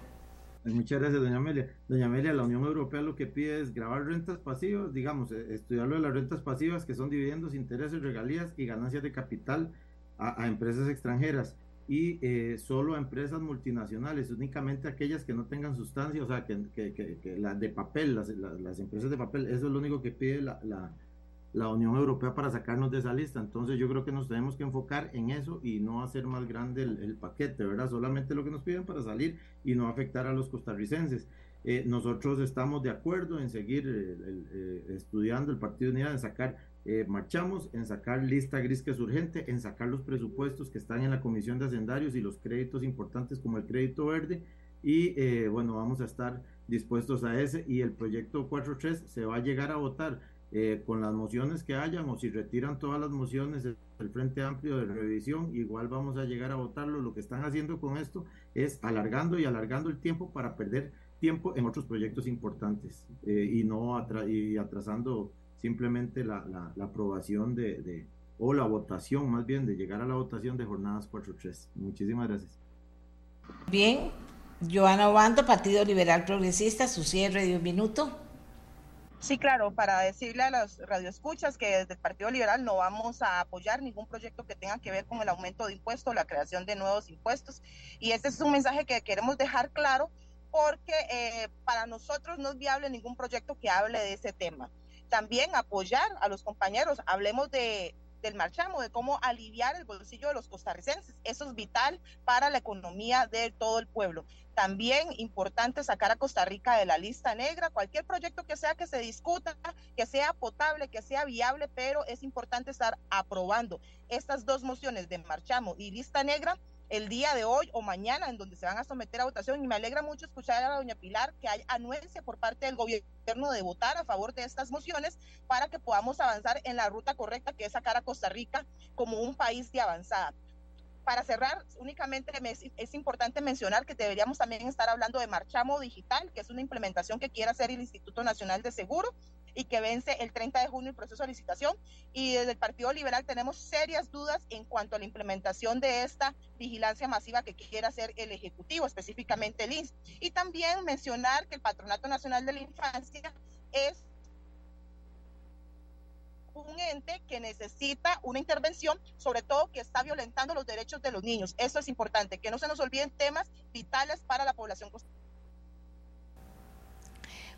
Muchas gracias, doña Amelia. Doña Amelia, la Unión Europea lo que pide es grabar rentas pasivas, digamos, eh, estudiar lo de las rentas pasivas, que son dividendos, intereses, regalías y ganancias de capital a, empresas extranjeras y eh, solo a empresas multinacionales, únicamente aquellas que no tengan sustancia, o sea, que, que, que, las de papel, las, las, empresas de papel, eso es lo único que pide la, la, la Unión Europea para sacarnos de esa lista. Entonces yo creo que nos tenemos que enfocar en eso y no hacer más grande el, paquete, ¿verdad? Solamente lo que nos piden para salir y no afectar a los costarricenses. Eh, nosotros estamos de acuerdo en seguir eh, estudiando el Partido Unidad, en sacar, eh, marchamos, en sacar lista gris que es urgente, en sacar los presupuestos que están en la Comisión de Hacendarios y los créditos importantes como el crédito verde. Y bueno, vamos a estar dispuestos a ese y el proyecto 4.3 se va a llegar a votar eh, con las mociones que hayan o si retiran todas las mociones del Frente Amplio de revisión, igual vamos a llegar a votarlo. Lo que están haciendo con esto es alargando y alargando el tiempo para perder tiempo en otros proyectos importantes eh, y no y atrasando simplemente la, la, aprobación de, de, o la votación más bien de llegar a la votación de jornadas 4.3. Muchísimas gracias. Bien, Joana Obando, Partido Liberal Progresista, su cierre de un minuto. Sí, claro, para decirle a los radioescuchas que desde el Partido Liberal no vamos a apoyar ningún proyecto que tenga que ver con el aumento de impuestos, la creación de nuevos impuestos. Y este es un mensaje que queremos dejar claro porque eh, para nosotros no es viable ningún proyecto que hable de ese tema. También apoyar a los compañeros, hablemos de, del marchamo, de cómo aliviar el bolsillo de los costarricenses. Eso es vital para la economía de todo el pueblo. También importante sacar a Costa Rica de la lista negra, cualquier proyecto que sea que se discuta, que sea potable, que sea viable, pero es importante estar aprobando estas dos mociones de marchamo y lista negra el día de hoy o mañana en donde se van a someter a votación. Y me alegra mucho escuchar a doña Pilar que hay anuencia por parte del gobierno de votar a favor de estas mociones para que podamos avanzar en la ruta correcta que es sacar a Costa Rica como un país de avanzada. Para cerrar, únicamente es importante mencionar que deberíamos también estar hablando de Marchamo Digital, que es una implementación que quiere hacer el Instituto Nacional de Seguro y que vence el 30 de junio el proceso de licitación. Y desde el Partido Liberal tenemos serias dudas en cuanto a la implementación de esta vigilancia masiva que quiere hacer el Ejecutivo, específicamente el INS. Y también mencionar que el Patronato Nacional de la Infancia es un ente que necesita una intervención, sobre todo que está violentando los derechos de los niños. Eso es importante, que no se nos olviden temas vitales para la población.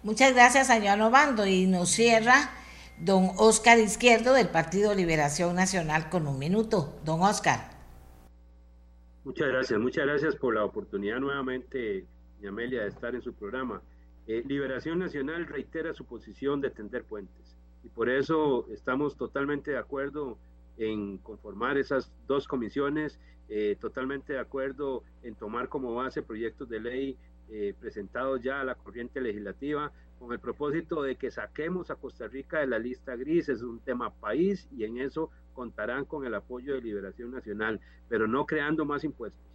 Muchas gracias Joan Obando y nos cierra don Oscar Izquierdo del Partido Liberación Nacional con un minuto. Don Oscar. Muchas gracias, muchas gracias por la oportunidad nuevamente, Amelia, de estar en su programa. Eh, Liberación Nacional reitera su posición de tender puentes y por eso estamos totalmente de acuerdo en conformar esas dos comisiones, eh, totalmente de acuerdo en tomar como base proyectos de ley eh, presentados ya a la corriente legislativa con el propósito de que saquemos a Costa Rica de la lista gris, es un tema país y en eso contarán con el apoyo de Liberación Nacional, pero no creando más impuestos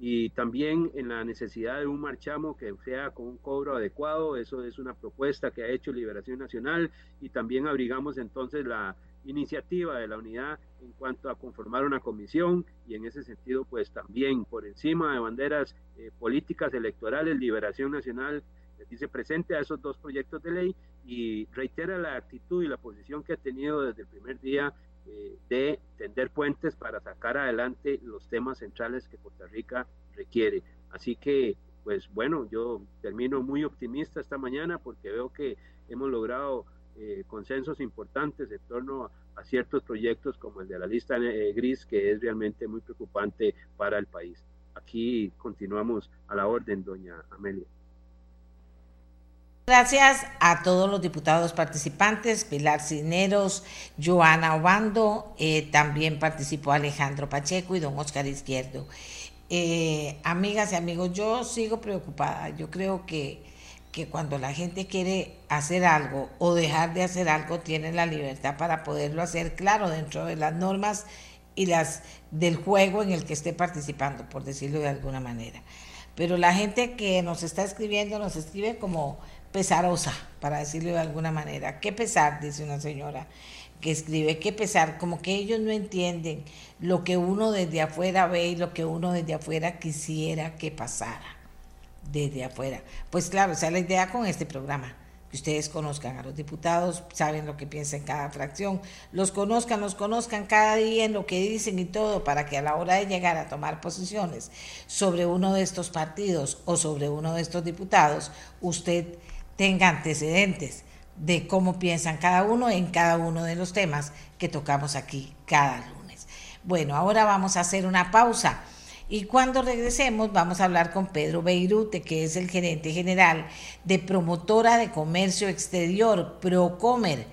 y también en la necesidad de un marchamo que sea con un cobro adecuado. Eso es una propuesta que ha hecho Liberación Nacional y también abrigamos entonces la iniciativa de la unidad en cuanto a conformar una comisión y en ese sentido pues también por encima de banderas eh, políticas electorales Liberación Nacional dice presente a esos dos proyectos de ley y reitera la actitud y la posición que ha tenido desde el primer día eh, de tender puentes para sacar adelante los temas centrales que Costa Rica requiere. Así que, pues bueno, yo termino muy optimista esta mañana porque veo que hemos logrado eh, consensos importantes en torno a, ciertos proyectos como el de la lista eh, gris, que es realmente muy preocupante para el país. Aquí continuamos a la orden, doña Amelia. Gracias a todos los diputados participantes, Pilar Cineros, Joana Obando, eh, también participó Alejandro Pacheco y don Oscar Izquierdo. Eh, amigas y amigos, yo sigo preocupada. Yo creo que, que cuando la gente quiere hacer algo o dejar de hacer algo, tiene la libertad para poderlo hacer, claro, dentro de las normas y las del juego en el que esté participando, por decirlo de alguna manera. Pero la gente que nos está escribiendo nos escribe como pesarosa, para decirlo de alguna manera. Qué pesar, dice una señora que escribe, qué pesar, como que ellos no entienden lo que uno desde afuera ve y lo que uno desde afuera quisiera que pasara desde afuera. Pues claro, esa es la idea con este programa, que ustedes conozcan a los diputados, saben lo que piensa en cada fracción, los conozcan, los conozcan cada día en lo que dicen y todo, para que a la hora de llegar a tomar posiciones sobre uno de estos partidos o sobre uno de estos diputados, usted tenga antecedentes, de cómo piensan cada uno en cada uno de los temas que tocamos aquí cada lunes. Bueno, ahora vamos a hacer una pausa. Y cuando regresemos vamos a hablar con Pedro Beirute, que es el gerente general de Promotora de Comercio Exterior, Procomer,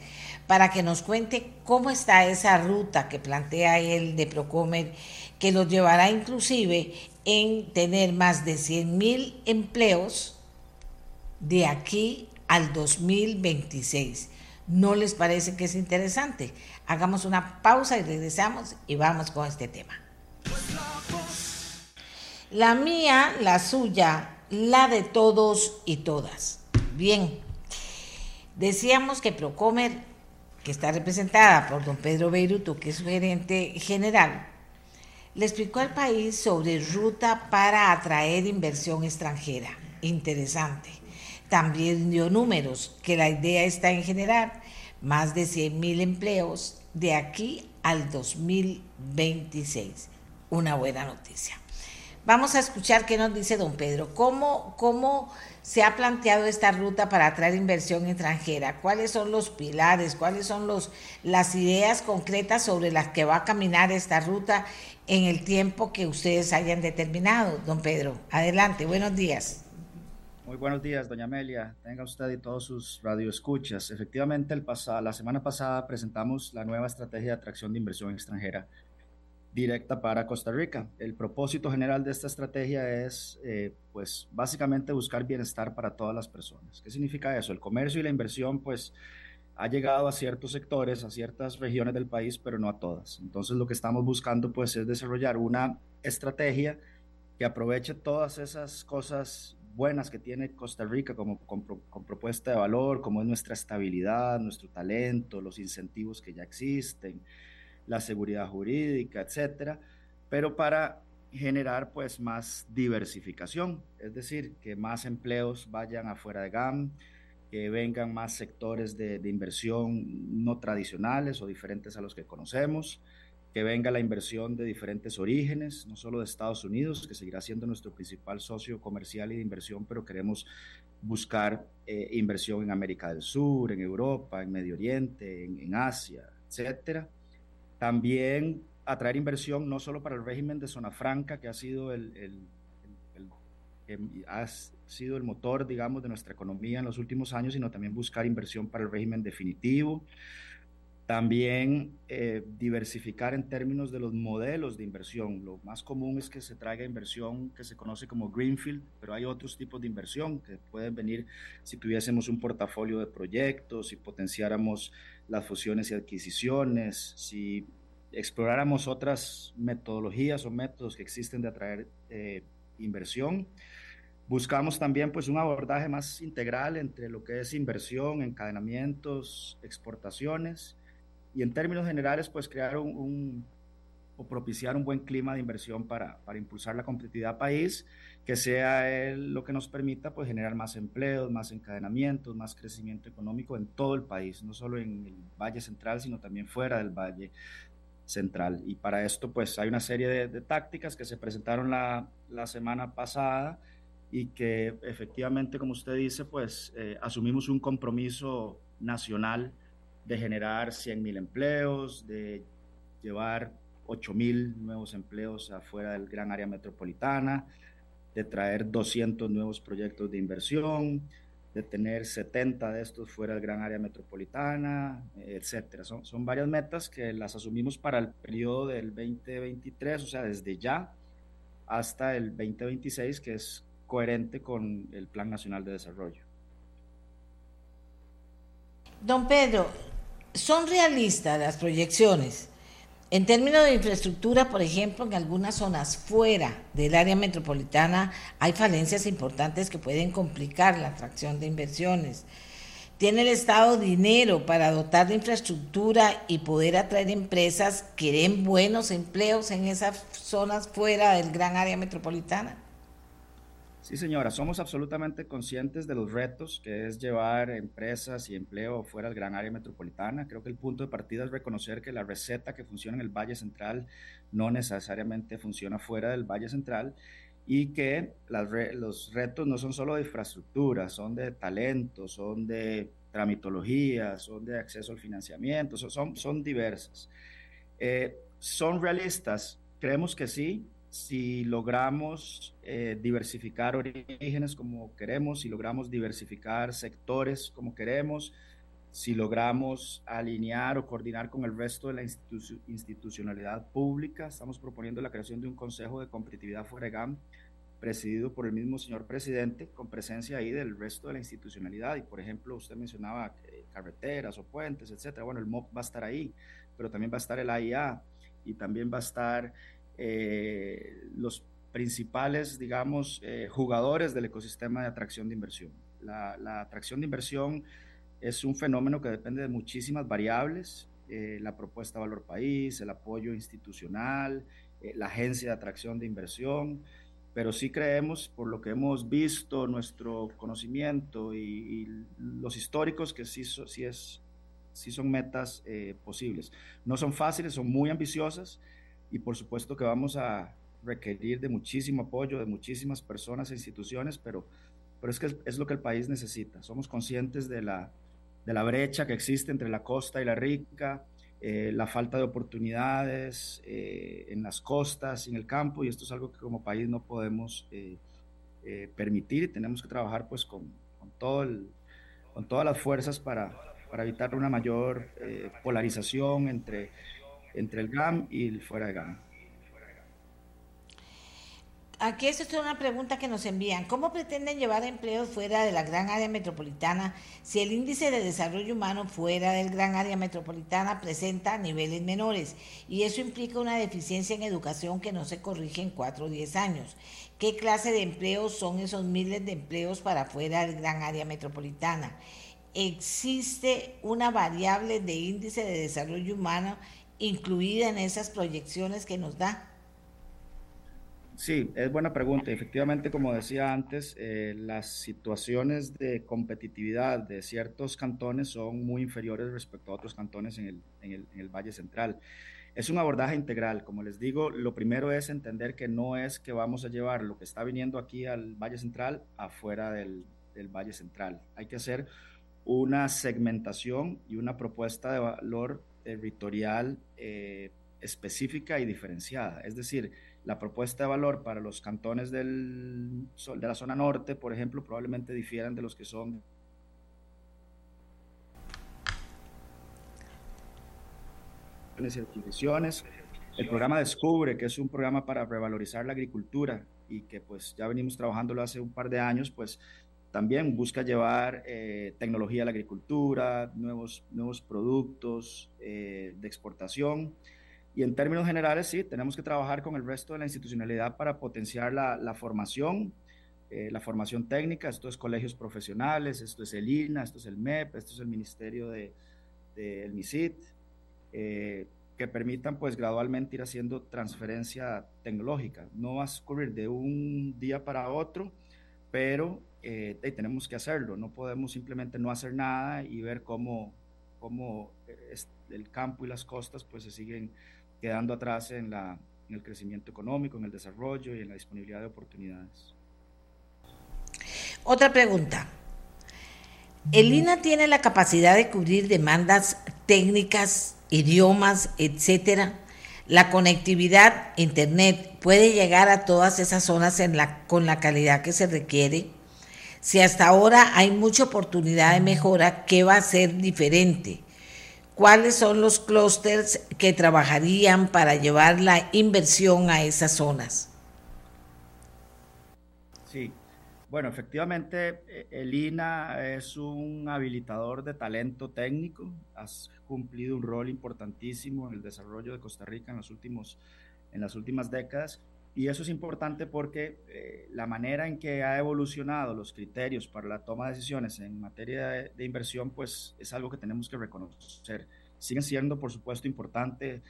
para que nos cuente cómo está esa ruta que plantea él de Procomer, que los llevará inclusive en tener más de 100 mil empleos de aquí al 2026. ¿No les parece que es interesante? Hagamos una pausa y regresamos y vamos con este tema. La mía, la suya, la de todos y todas. Bien, decíamos que Procomer, que está representada por don Pedro Beiruto, que es su gerente general, le explicó al país sobre ruta para atraer inversión extranjera. Interesante. También dio números, que la idea está en generar más de 100 mil empleos de aquí al 2026. Una buena noticia. Vamos a escuchar qué nos dice don Pedro. ¿Cómo, cómo se ha planteado esta ruta para atraer inversión extranjera? ¿Cuáles son los pilares? ¿Cuáles son los, las ideas concretas sobre las que va a caminar esta ruta en el tiempo que ustedes hayan determinado? Don Pedro, adelante, buenos días. Muy buenos días, doña Amelia. Tenga usted y todos sus radioescuchas. Efectivamente, el la semana pasada presentamos la nueva estrategia de atracción de inversión extranjera directa para Costa Rica. El propósito general de esta estrategia es, eh, pues, básicamente buscar bienestar para todas las personas. ¿Qué significa eso? El comercio y la inversión, pues, ha llegado a ciertos sectores, a ciertas regiones del país, pero no a todas. Entonces, lo que estamos buscando, pues, es desarrollar una estrategia que aproveche todas esas cosas buenas que tiene Costa Rica como con, con, propuesta de valor, como es nuestra estabilidad, nuestro talento, los incentivos que ya existen, la seguridad jurídica, etcétera, pero para generar pues más diversificación, es decir, que más empleos vayan afuera de GAM, que vengan más sectores de, inversión no tradicionales o diferentes a los que conocemos, que venga la inversión de diferentes orígenes, no solo de Estados Unidos, que seguirá siendo nuestro principal socio comercial y de inversión, pero queremos buscar eh, inversión en América del Sur, en Europa, en Medio Oriente, en, en Asia, etcétera también atraer inversión no solo para el régimen de zona franca, que ha sido el, ha sido el motor, digamos, de nuestra economía en los últimos años, sino también buscar inversión para el régimen definitivo. También eh, diversificar en términos de los modelos de inversión. Lo más común es que se traiga inversión que se conoce como Greenfield, pero hay otros tipos de inversión que pueden venir si tuviésemos un portafolio de proyectos, si potenciáramos las fusiones y adquisiciones, si exploráramos otras metodologías o métodos que existen de atraer eh, inversión. Buscamos también pues un abordaje más integral entre lo que es inversión, encadenamientos, exportaciones y en términos generales, pues crear un, o propiciar un buen clima de inversión para, para impulsar la competitividad país, que sea lo que nos permita pues generar más empleos, más encadenamientos, más crecimiento económico en todo el país, no solo en el Valle Central, sino también fuera del Valle Central. Y para esto pues hay una serie de, tácticas que se presentaron la, la, semana pasada y que efectivamente, como usted dice, pues eh, asumimos un compromiso nacional de generar 100 mil empleos, de llevar 8 mil nuevos empleos afuera del gran área metropolitana, de traer 200 nuevos proyectos de inversión, de tener 70 de estos fuera del gran área metropolitana, etcétera. Son, son varias metas que las asumimos para el periodo del 2023, o sea, desde ya hasta el 2026, que es coherente con el Plan Nacional de Desarrollo. Don Pedro, son realistas las proyecciones. En términos de infraestructura, por ejemplo, en algunas zonas fuera del área metropolitana hay falencias importantes que pueden complicar la atracción de inversiones. ¿Tiene el Estado dinero para dotar de infraestructura y poder atraer empresas que den buenos empleos en esas zonas fuera del gran área metropolitana? Sí, señora, somos absolutamente conscientes de los retos que es llevar empresas y empleo fuera del gran área metropolitana. Creo que el punto de partida es reconocer que la receta que funciona en el Valle Central no necesariamente funciona fuera del Valle Central y que los retos no son solo de infraestructura, son de talento, son de tramitología, son de acceso al financiamiento, son, son diversas. Eh, ¿Son realistas? Creemos que sí, si logramos eh, diversificar orígenes como queremos, si logramos diversificar sectores como queremos, si logramos alinear o coordinar con el resto de la institucionalidad pública, estamos proponiendo la creación de un Consejo de Competitividad FOREGAM presidido por el mismo señor presidente, con presencia ahí del resto de la institucionalidad. Y por ejemplo, usted mencionaba eh, carreteras o puentes, etcétera. Bueno, el MOP va a estar ahí, pero también va a estar el AIA y también va a estar eh, los principales, digamos, eh, jugadores del ecosistema de atracción de inversión. La, atracción de inversión es un fenómeno que depende de muchísimas variables, eh, la propuesta valor país, el apoyo institucional, la agencia de atracción de inversión, pero sí creemos, por lo que hemos visto, nuestro conocimiento y, los históricos, que sí, sí, es, sí son metas posibles. No son fáciles, son muy ambiciosas, y por supuesto que vamos a requerir de muchísimo apoyo de muchísimas personas e instituciones, pero, pero es que es lo que el país necesita. Somos conscientes de la, de la brecha que existe entre la costa y la rica, eh, la falta de oportunidades eh, en las costas en el campo, y esto es algo que como país no podemos eh, permitir y tenemos que trabajar pues con, con, todo el, con todas las fuerzas para, para evitar una mayor polarización entre entre el GAM y el fuera de GAM. Aquí esta es una pregunta que nos envían. ¿Cómo pretenden llevar empleos fuera de la gran área metropolitana si el índice de desarrollo humano fuera del gran área metropolitana presenta niveles menores? Y eso implica una deficiencia en educación que no se corrige en cuatro o diez años. ¿Qué clase de empleos son esos miles de empleos para fuera del gran área metropolitana? ¿Existe una variable de índice de desarrollo humano incluida en esas proyecciones que nos da? Sí, es buena pregunta. Efectivamente, como decía antes, eh, las situaciones de competitividad de ciertos cantones son muy inferiores respecto a otros cantones en el, en el, en el Valle Central. Es un abordaje integral. Como les digo, lo primero es entender que no es que vamos a llevar lo que está viniendo aquí al Valle Central afuera del, del Valle Central. Hay que hacer una segmentación y una propuesta de valor territorial eh, específica y diferenciada. Es decir, la propuesta de valor para los cantones del, de la zona norte, por ejemplo, probablemente difieran de los que son El programa Descubre, que es un programa para revalorizar la agricultura y que pues ya venimos trabajándolo hace un par de años, pues también busca llevar eh, tecnología a la agricultura, nuevos, nuevos productos eh, de exportación. Y en términos generales, sí, tenemos que trabajar con el resto de la institucionalidad para potenciar la, la formación, eh, la formación técnica. Esto es colegios profesionales, esto es el INA, esto es el MEP, esto es el Ministerio del de, MISIT, que permitan pues gradualmente ir haciendo transferencia tecnológica. No va a ocurrir de un día para otro, pero eh, tenemos que hacerlo, no podemos simplemente no hacer nada y ver cómo, cómo eh, el campo y las costas pues se siguen quedando atrás en, la, en el crecimiento económico, en el desarrollo y en la disponibilidad de oportunidades. Otra pregunta. ¿El INA tiene la capacidad de cubrir demandas técnicas, idiomas, etcétera? La conectividad, Internet, puede llegar a todas esas zonas en la, con la calidad que se requiere. Si hasta ahora hay mucha oportunidad de mejora, ¿qué va a ser diferente? ¿Cuáles son los clústeres que trabajarían para llevar la inversión a esas zonas? Sí, bueno, efectivamente eh, el INA es un habilitador de talento técnico, has cumplido un rol importantísimo en el desarrollo de Costa Rica en, últimos, en las últimas décadas y eso es importante porque eh, la manera en que ha evolucionado los criterios para la toma de decisiones en materia de, inversión, pues es algo que tenemos que reconocer. Siguen siendo, por supuesto, importante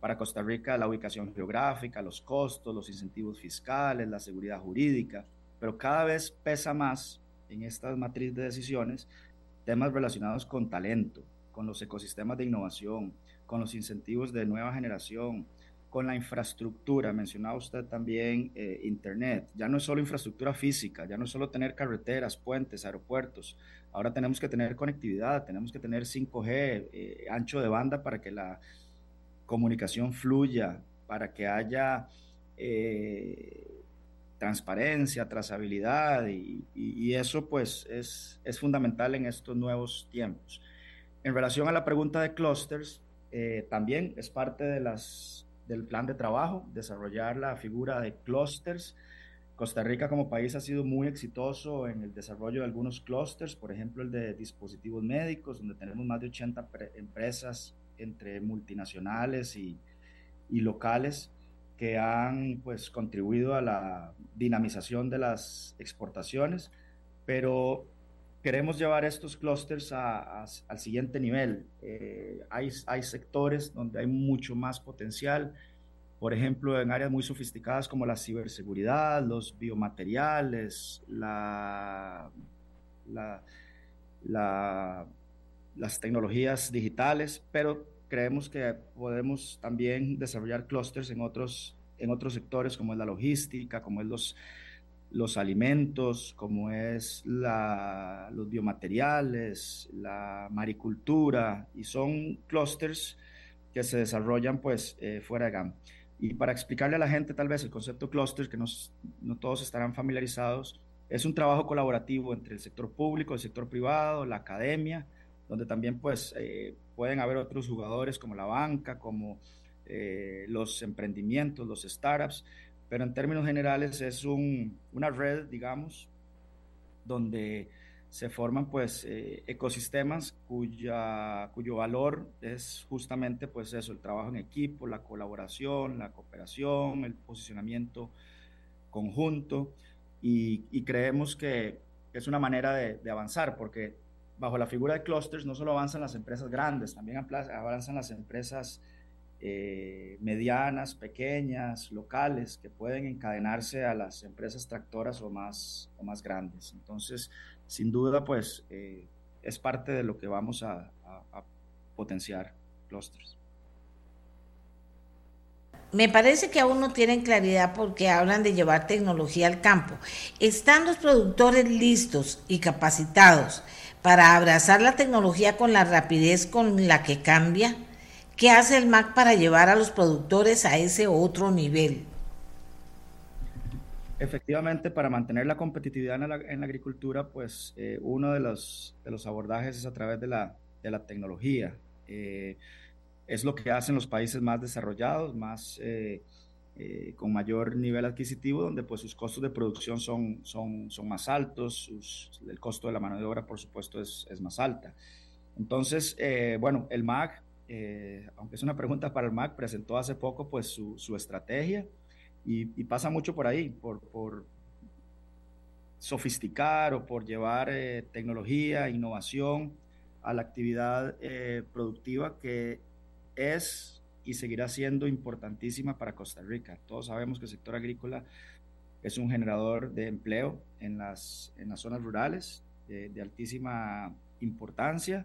para Costa Rica la ubicación geográfica, los costos, los incentivos fiscales, la seguridad jurídica, pero cada vez pesa más en estas matriz de decisiones temas relacionados con talento, con los ecosistemas de innovación, con los incentivos de nueva generación, con la infraestructura, mencionaba usted también eh, Internet, ya no es solo infraestructura física, ya no es solo tener carreteras, puentes, aeropuertos, ahora tenemos que tener conectividad, tenemos que tener 5G, eh, ancho de banda para que la comunicación fluya, para que haya eh, transparencia, trazabilidad y, eso pues es, es, fundamental en estos nuevos tiempos. En relación a la pregunta de clusters, también es parte de las del plan de trabajo, desarrollar la figura de clusters. Costa Rica como país ha sido muy exitoso en el desarrollo de algunos clusters, por ejemplo el de dispositivos médicos, donde tenemos más de 80 empresas entre multinacionales y, y locales que han pues contribuido a la dinamización de las exportaciones, pero queremos llevar estos clústeres al siguiente nivel. Eh, hay, hay sectores donde hay mucho más potencial, por ejemplo, en áreas muy sofisticadas como la ciberseguridad, los biomateriales, la, las tecnologías digitales, pero creemos que podemos también desarrollar clústeres en otros, en otros sectores como es la logística, como es los los alimentos, como es la, los biomateriales, la maricultura, y son clústeres que se desarrollan pues eh, fuera de GAM. Y para explicarle a la gente tal vez el concepto clúster, que no todos estarán familiarizados, es un trabajo colaborativo entre el sector público, el sector privado, la academia, donde también pues eh, pueden haber otros jugadores como la banca, como eh, los emprendimientos, los startups, pero en términos generales es una red, digamos, donde se forman pues eh, ecosistemas cuya, cuyo valor es justamente pues eso, el trabajo en equipo, la colaboración, la cooperación, el posicionamiento conjunto. Y, creemos que es una manera de, de, avanzar porque bajo la figura de clusters no solo avanzan las empresas grandes, también avanzan las empresas eh, medianas, pequeñas, locales, que pueden encadenarse a las empresas tractoras o más, o más grandes. Entonces, sin duda, pues eh, es parte de lo que vamos a, potenciar clusters. Me parece que aún no tienen claridad porque hablan de llevar tecnología al campo. ¿Están los productores listos y capacitados para abrazar la tecnología con la rapidez con la que cambia? ¿Qué hace el MAC para llevar a los productores a ese otro nivel? Efectivamente, para mantener la competitividad en la, agricultura, pues eh, uno de los, de los abordajes es a través de la, de la tecnología. Eh, es lo que hacen los países más desarrollados, más, eh, con mayor nivel adquisitivo, donde pues sus costos de producción son, son, son más altos, el costo de la mano de obra, por supuesto, es, es más alta. Entonces, bueno, el MAC eh, aunque es una pregunta para el MAC, presentó hace poco pues su, su estrategia y, pasa mucho por ahí, por, por sofisticar o por llevar eh, tecnología, innovación a la actividad eh, productiva que es y seguirá siendo importantísima para Costa Rica. Todos sabemos que el sector agrícola es un generador de empleo en las, en las zonas rurales de altísima importancia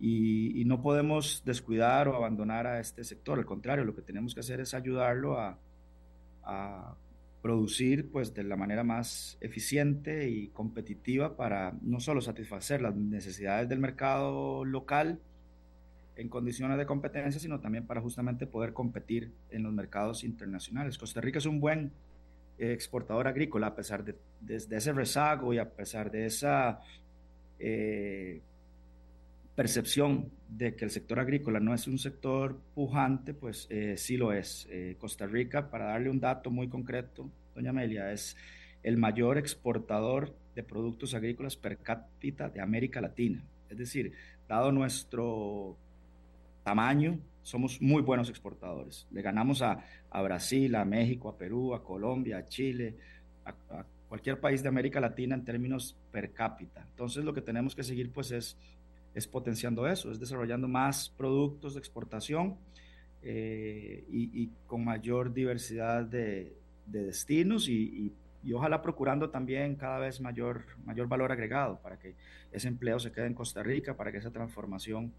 y, no podemos descuidar o abandonar a este sector, al contrario, lo que tenemos que hacer es ayudarlo a, a producir pues de la manera más eficiente y competitiva para no solo satisfacer las necesidades del mercado local en condiciones de competencia, sino también para justamente poder competir en los mercados internacionales. Costa Rica es un buen exportador agrícola a pesar de, ese rezago y a pesar de esa eh, percepción de que el sector agrícola no es un sector pujante, pues eh, sí lo es. Eh, Costa Rica, para darle un dato muy concreto, doña Amelia, es el mayor exportador de productos agrícolas per cápita de América Latina. Es decir, dado nuestro tamaño, somos muy buenos exportadores. Le ganamos a, Brasil, a México, a Perú, a Colombia, a Chile, a, a cualquier país de América Latina en términos per cápita. Entonces lo que tenemos que seguir pues es es potenciando eso, es desarrollando más productos de exportación eh, y, con mayor diversidad de, destinos y, ojalá procurando también cada vez mayor, mayor valor agregado para que ese empleo se quede en Costa Rica, para que esa transformación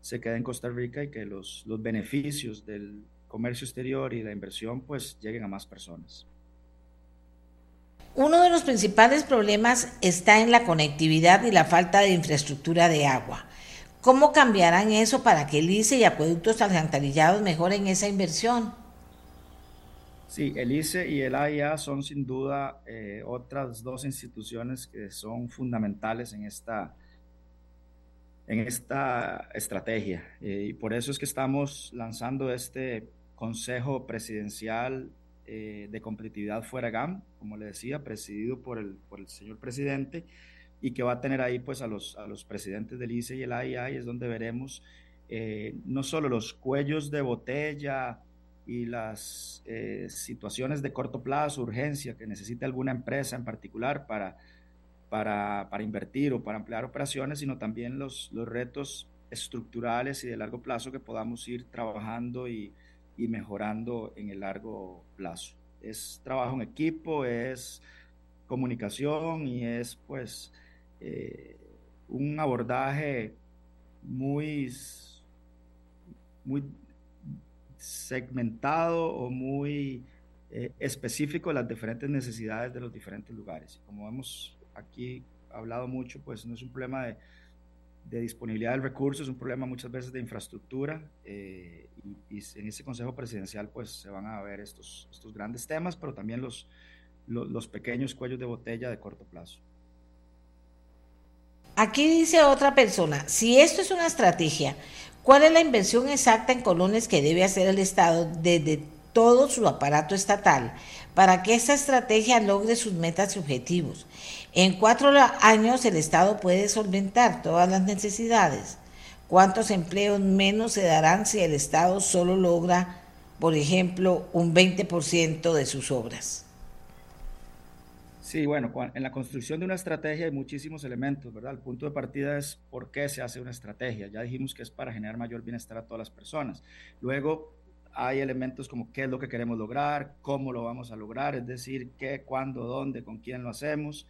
se quede en Costa Rica y que los, los beneficios del, comercio exterior y la inversión pues lleguen a más personas. Uno de los principales problemas está en la conectividad y la falta de infraestructura de agua. ¿Cómo cambiarán eso para que el ICE y acueductos alcantarillados mejoren esa inversión? Sí, el ICE y el AIA son sin duda eh, otras dos instituciones que son fundamentales en esta, en esta estrategia. Eh, y por eso es que estamos lanzando este Consejo Presidencial eh, de competitividad fuera GAM, como le decía, presidido por el, por el señor presidente, y que va a tener ahí pues a los, a los presidentes del ICE y el AIA, es donde veremos eh, no solo los cuellos de botella y las eh, situaciones de corto plazo, urgencia que necesite alguna empresa en particular para, para, para invertir o para emplear operaciones, sino también los, los retos estructurales y de largo plazo que podamos ir trabajando y, y mejorando en el largo plazo. Es trabajo en equipo, es comunicación y es pues eh, un abordaje muy, muy segmentado o muy eh, específico de las diferentes necesidades de los diferentes lugares. Como hemos aquí hablado mucho, pues no es un problema de de disponibilidad del recurso, es un problema muchas veces de infraestructura eh, y, en ese Consejo Presidencial pues se van a ver estos, estos grandes temas, pero también los, los, pequeños cuellos de botella de corto plazo. Aquí dice otra persona, si esto es una estrategia, ¿cuál es la inversión exacta en colones que debe hacer el Estado desde todo su aparato estatal para que esta estrategia logre sus metas y objetivos? En cuatro años el Estado puede solventar todas las necesidades. ¿Cuántos empleos menos se darán si el Estado solo logra, por ejemplo, un 20% de sus obras? Sí, bueno, en la construcción de una estrategia hay muchísimos elementos, ¿verdad? El punto de partida es por qué se hace una estrategia. Ya dijimos que es para generar mayor bienestar a todas las personas. Luego hay elementos como qué es lo que queremos lograr, cómo lo vamos a lograr, es decir, qué, cuándo, dónde, con quién lo hacemos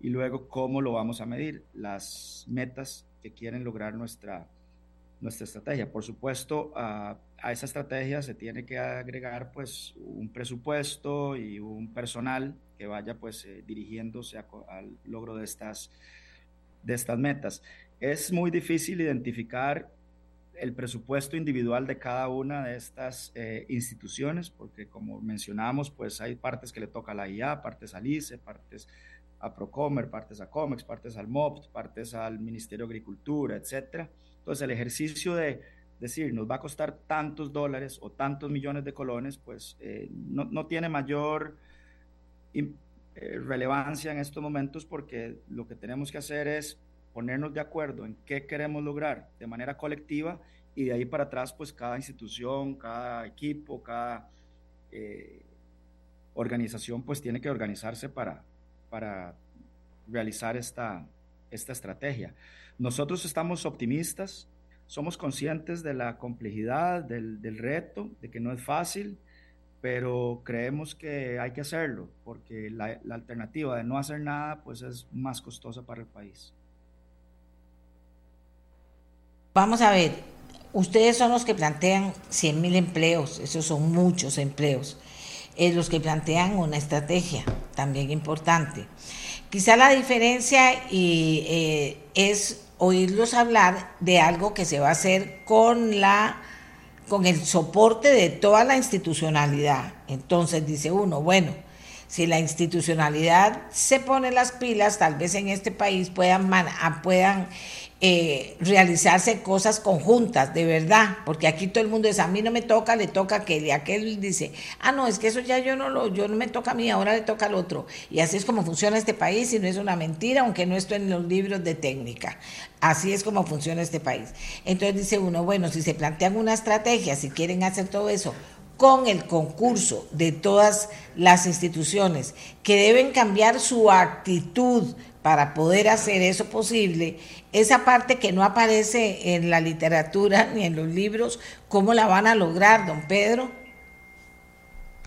y luego cómo lo vamos a medir, las metas que quieren lograr nuestra, nuestra estrategia. Por supuesto, a, a esa estrategia se tiene que agregar pues un presupuesto y un personal que vaya pues eh, dirigiéndose al logro de estas, de estas metas. Es muy difícil identificar el presupuesto individual de cada una de estas eh, instituciones, porque como mencionamos, pues hay partes que le toca a la IA, partes al ICE, partes a Procomer, partes a COMEX, partes al MOPT, partes al Ministerio de Agricultura, etcétera. Entonces, el ejercicio de decir nos va a costar tantos dólares o tantos millones de colones, pues eh, no, no, tiene mayor eh, relevancia en estos momentos porque lo que tenemos que hacer es ponernos de acuerdo en qué queremos lograr de manera colectiva y de ahí para atrás, pues cada institución, cada equipo, cada eh, organización, pues tiene que organizarse para, para realizar esta, esta estrategia. Nosotros estamos optimistas, somos conscientes de la complejidad del, del, reto, de que no es fácil, pero creemos que hay que hacerlo, porque la, alternativa de no hacer nada pues es más costosa para el país. Vamos a ver, ustedes son los que plantean 100 mil empleos, esos son muchos empleos eh, los que plantean una estrategia también importante. Quizá la diferencia y, eh, es oírlos hablar de algo que se va a hacer con la con el soporte de toda la institucionalidad. Entonces dice uno, bueno, si la institucionalidad se pone las pilas, tal vez en este país puedan, puedan eh, realizarse cosas conjuntas, de verdad, porque aquí todo el mundo dice, a mí no me toca, le toca a aquel, y aquel dice, ah, no, es que eso ya yo no lo, yo no me toca a mí, ahora le toca al otro. Y así es como funciona este país, y no es una mentira, aunque no esté en los libros de técnica. Así es como funciona este país. Entonces dice uno, bueno, si se plantean una estrategia, si quieren hacer todo eso, con el concurso de todas las instituciones que deben cambiar su actitud para poder hacer eso posible, esa parte que no aparece en la literatura (laughs) ni en los libros, ¿cómo la van a lograr, don Pedro?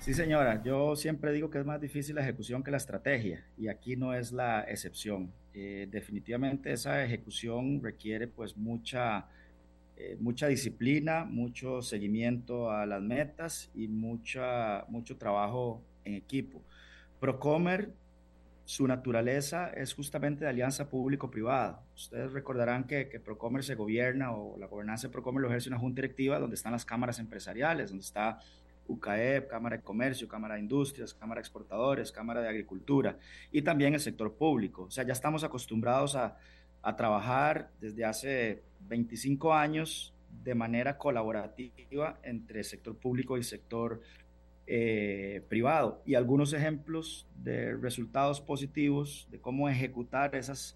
Sí, señora, yo siempre digo que es más difícil la ejecución que la estrategia y aquí no es la excepción. Eh, definitivamente esa ejecución requiere pues mucha eh, mucha disciplina, mucho seguimiento a las metas y mucha, mucho trabajo en equipo. Procomer, su naturaleza es justamente de alianza público-privada. Ustedes recordarán que, que, Procomer se gobierna o la gobernanza de Procomer lo ejerce una junta directiva donde están las cámaras empresariales, donde está UCAEP, Cámara de Comercio, Cámara de Industrias, Cámara de Exportadores, Cámara de Agricultura y también el sector público. O sea, ya estamos acostumbrados a, trabajar desde hace 25 años de manera colaborativa entre sector público y sector eh, privado. Y algunos ejemplos de resultados positivos de cómo ejecutar esas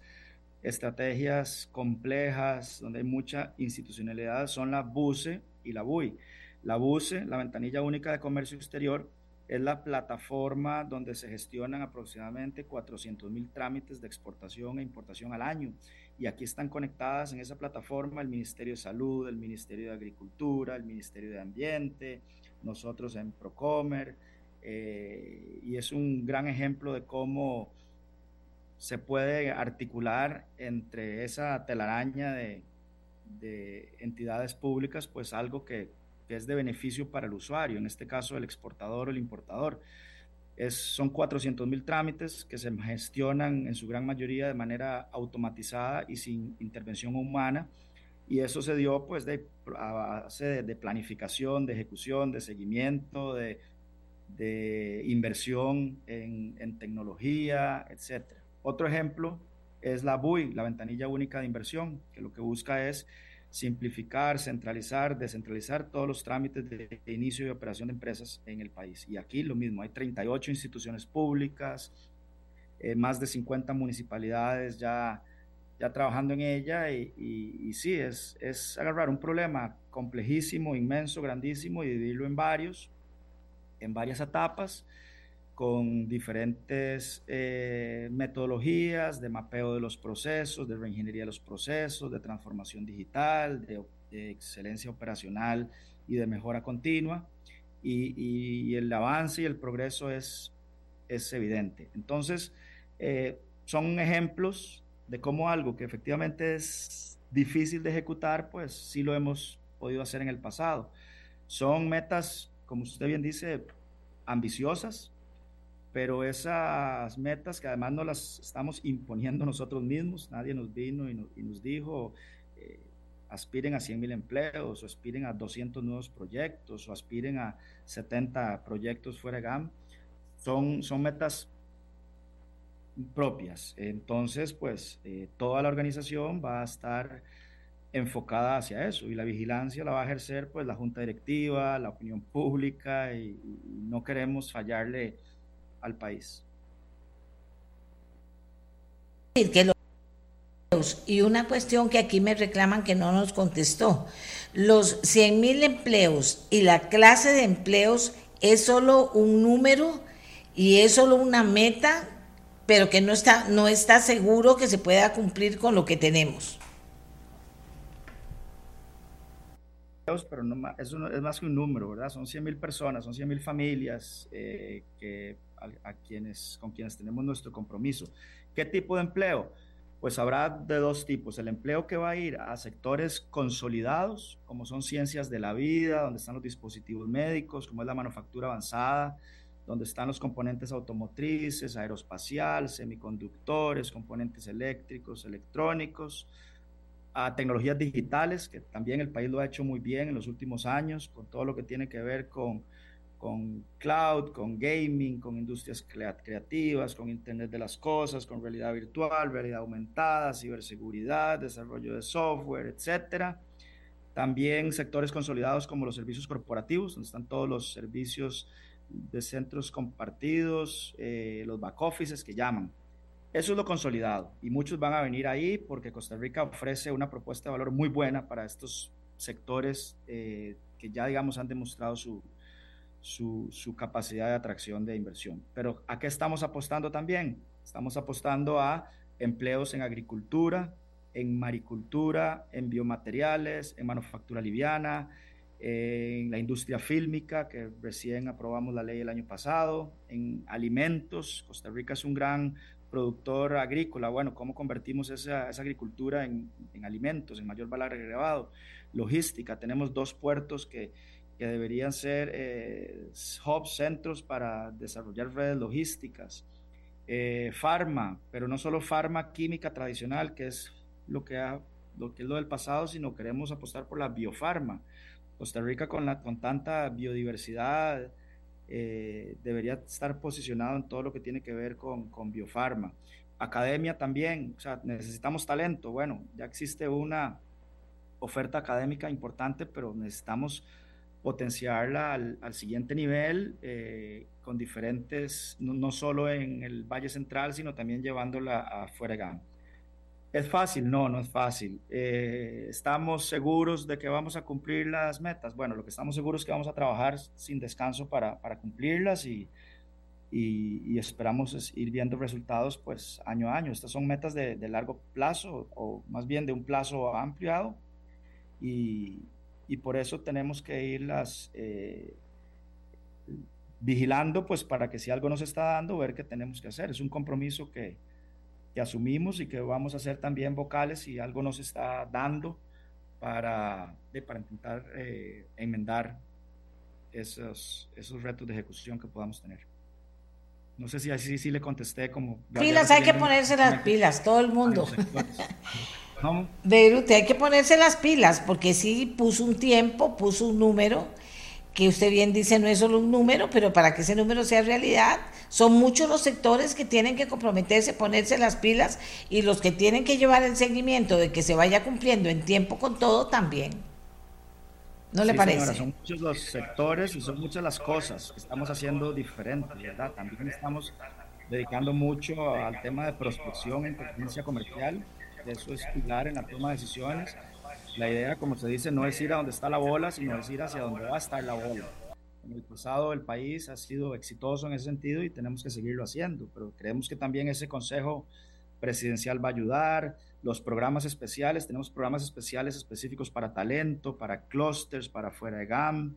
estrategias complejas donde hay mucha institucionalidad son la BUSE y la BUI. La BUSE, la Ventanilla Única de Comercio Exterior, es la plataforma donde se gestionan aproximadamente 400 mil trámites de exportación e importación al año. Y aquí están conectadas en esa plataforma el Ministerio de Salud, el Ministerio de Agricultura, el Ministerio de Ambiente, nosotros en Procomer. Eh, y es un gran ejemplo de cómo se puede articular entre esa telaraña de, de entidades públicas, pues algo que es de beneficio para el usuario, en este caso el exportador o el importador. Son 400 mil trámites que se gestionan en su gran mayoría de manera automatizada y sin intervención humana. Y eso se dio pues de, a base de, planificación, de ejecución, de seguimiento, de, de inversión en, tecnología, etc. Otro ejemplo es la BUI, la ventanilla única de inversión, que lo que busca es simplificar, centralizar, descentralizar todos los trámites de inicio y operación de empresas en el país. Y aquí lo mismo, hay 38 instituciones públicas, eh, más de 50 municipalidades ya, ya trabajando en ella y, y, sí, es, es agarrar un problema complejísimo, inmenso, grandísimo y dividirlo en varios, en varias etapas con diferentes eh, metodologías de mapeo de los procesos, de reingeniería de los procesos, de transformación digital, de, excelencia operacional y de mejora continua. Y, el avance y el progreso es, es evidente. Entonces, eh, son ejemplos de cómo algo que efectivamente es difícil de ejecutar, pues sí lo hemos podido hacer en el pasado. Son metas, como usted bien dice, ambiciosas, pero esas metas que además no las estamos imponiendo nosotros mismos, nadie nos vino y nos, dijo, eh, aspiren a 100 mil empleos, o aspiren a 200 nuevos proyectos, o aspiren a 70 proyectos fuera de GAM, son, son metas propias. Entonces, pues eh, toda la organización va a estar enfocada hacia eso y la vigilancia la va a ejercer pues la junta directiva, la opinión pública y, y no queremos fallarle al país. Y una cuestión que aquí me reclaman que no nos contestó. Los 100 mil empleos y la clase de empleos es solo un número y es solo una meta, pero que no está, no está seguro que se pueda cumplir con lo que tenemos. pero no, eso es más que un número, ¿verdad? Son 100 mil personas, son 100 mil familias eh, que a, quienes, con quienes tenemos nuestro compromiso. ¿Qué tipo de empleo? Pues habrá de dos tipos. El empleo que va a ir a sectores consolidados, como son ciencias de la vida, donde están los dispositivos médicos, como es la manufactura avanzada, donde están los componentes automotrices, aeroespacial, semiconductores, componentes eléctricos, electrónicos, a tecnologías digitales, que también el país lo ha hecho muy bien en los últimos años, con todo lo que tiene que ver con con cloud, con gaming, con industrias creativas, con Internet de las Cosas, con realidad virtual, realidad aumentada, ciberseguridad, desarrollo de software, etcétera. También sectores consolidados como los servicios corporativos, donde están todos los servicios de centros compartidos, eh, los back offices que llaman. Eso es lo consolidado y muchos van a venir ahí porque Costa Rica ofrece una propuesta de valor muy buena para estos sectores eh, que ya, digamos, han demostrado su, su, capacidad de atracción de inversión. Pero ¿a qué estamos apostando también? Estamos apostando a empleos en agricultura, en maricultura, en biomateriales, en manufactura liviana, en la industria fílmica, que recién aprobamos la ley el año pasado, en alimentos. Costa Rica es un gran productor agrícola. Bueno, ¿cómo convertimos esa, agricultura en, en, alimentos, en mayor valor agregado? logística. Tenemos dos puertos que, que deberían ser eh, hubs, centros para desarrollar redes logísticas. Eh, farma, pero no solo farma química tradicional, que es lo que, ha, lo que es lo del pasado, sino queremos apostar por la biofarma. Costa Rica con, la, con tanta biodiversidad eh, debería estar posicionado en todo lo que tiene que ver con, con biofarma. Academia también, o sea, necesitamos talento. Bueno, ya existe una oferta académica importante, pero necesitamos potenciarla al, al siguiente nivel eh, con diferentes, no, no, solo en el Valle Central, sino también llevándola a Fueregán. ¿Es fácil? No, no es fácil. Eh, ¿Estamos seguros de que vamos a cumplir las metas? Bueno, lo que estamos seguros es que vamos a trabajar sin descanso para, para cumplirlas y, y, y, esperamos ir viendo resultados pues año a año. Estas son metas de, de largo plazo o más bien de un plazo ampliado y, y por eso tenemos que irlas eh, vigilando pues para que si algo nos está dando, ver qué tenemos que hacer. Es un compromiso que, que asumimos y que vamos a hacer también vocales si algo nos está dando para, de, para intentar eh, enmendar esos, esos retos de ejecución que podamos tener. No sé si así sí le contesté como... Pilas, hay que ponerse las pilas, todo el mundo. (laughs) Beirut, hay que ponerse las pilas, porque sí puso un tiempo, puso un número, que usted bien dice no es solo un número, pero para que ese número sea realidad, son muchos los sectores que tienen que comprometerse, ponerse las pilas, y los que tienen que llevar el seguimiento de que se vaya cumpliendo en tiempo con todo también. ¿No le sí, parece? Señora, son muchos los sectores y son muchas las cosas que estamos haciendo diferentes, ¿verdad? También estamos dedicando mucho al tema de prospección e inteligencia comercial. Eso es pilar en la toma de decisiones. La idea, como se dice, no es ir a donde está la bola, sino es ir hacia donde va a estar la bola. En el pasado el país ha sido exitoso en ese sentido y tenemos que seguirlo haciendo, pero creemos que también ese consejo presidencial va a ayudar, los programas especiales, tenemos programas especiales específicos para talento, para clusters, para fuera de GAM,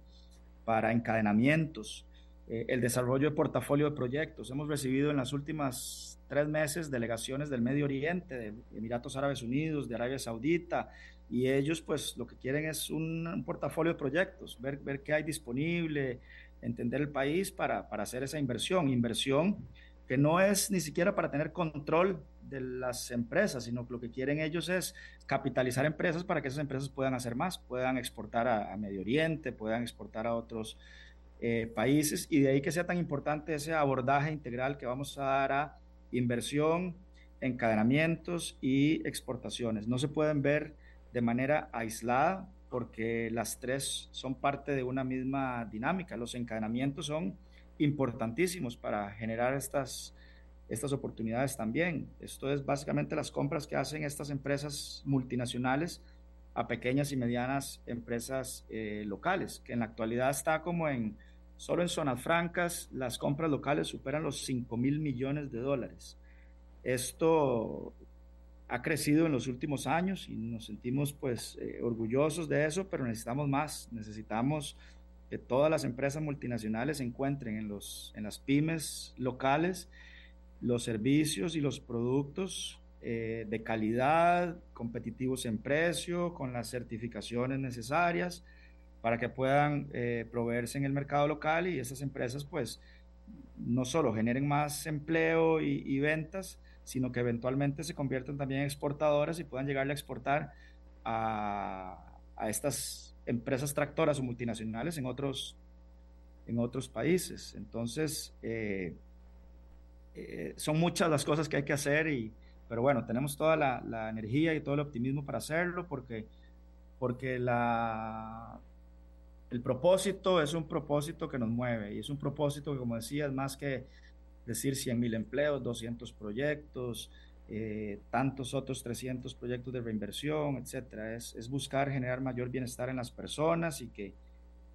para encadenamientos, eh, el desarrollo de portafolio de proyectos. Hemos recibido en las últimas tres meses delegaciones del Medio Oriente, de Emiratos Árabes Unidos, de Arabia Saudita, y ellos pues lo que quieren es un, un portafolio de proyectos, ver, ver qué hay disponible, entender el país para, para hacer esa inversión, inversión que no es ni siquiera para tener control de las empresas, sino que lo que quieren ellos es capitalizar empresas para que esas empresas puedan hacer más, puedan exportar a, a Medio Oriente, puedan exportar a otros eh, países y de ahí que sea tan importante ese abordaje integral que vamos a dar a inversión, encadenamientos y exportaciones. No se pueden ver de manera aislada porque las tres son parte de una misma dinámica. Los encadenamientos son importantísimos para generar estas, estas oportunidades también. Esto es básicamente las compras que hacen estas empresas multinacionales a pequeñas y medianas empresas eh, locales, que en la actualidad está como en, solo en zonas francas, las compras locales superan los 5 mil millones de dólares. Esto ha crecido en los últimos años y nos sentimos pues eh, orgullosos de eso, pero necesitamos más, necesitamos que todas las empresas multinacionales encuentren en, los, en las pymes locales. Los servicios y los productos eh, de calidad, competitivos en precio, con las certificaciones necesarias para que puedan eh, proveerse en el mercado local y esas empresas pues no solo generen más empleo y, y ventas, sino que eventualmente se conviertan también en exportadoras y puedan llegar a exportar a, a estas empresas tractoras o multinacionales en otros, en otros países. Entonces, eh, eh, son muchas las cosas que hay que hacer, y, pero bueno, tenemos toda la, la, energía y todo el optimismo para hacerlo porque, porque la, el propósito es un propósito que nos mueve y es un propósito que, como decía, es más que decir 100 mil empleos, 200 proyectos, eh, tantos otros 300 proyectos de reinversión, etcétera. Es, buscar generar mayor bienestar en las personas y que,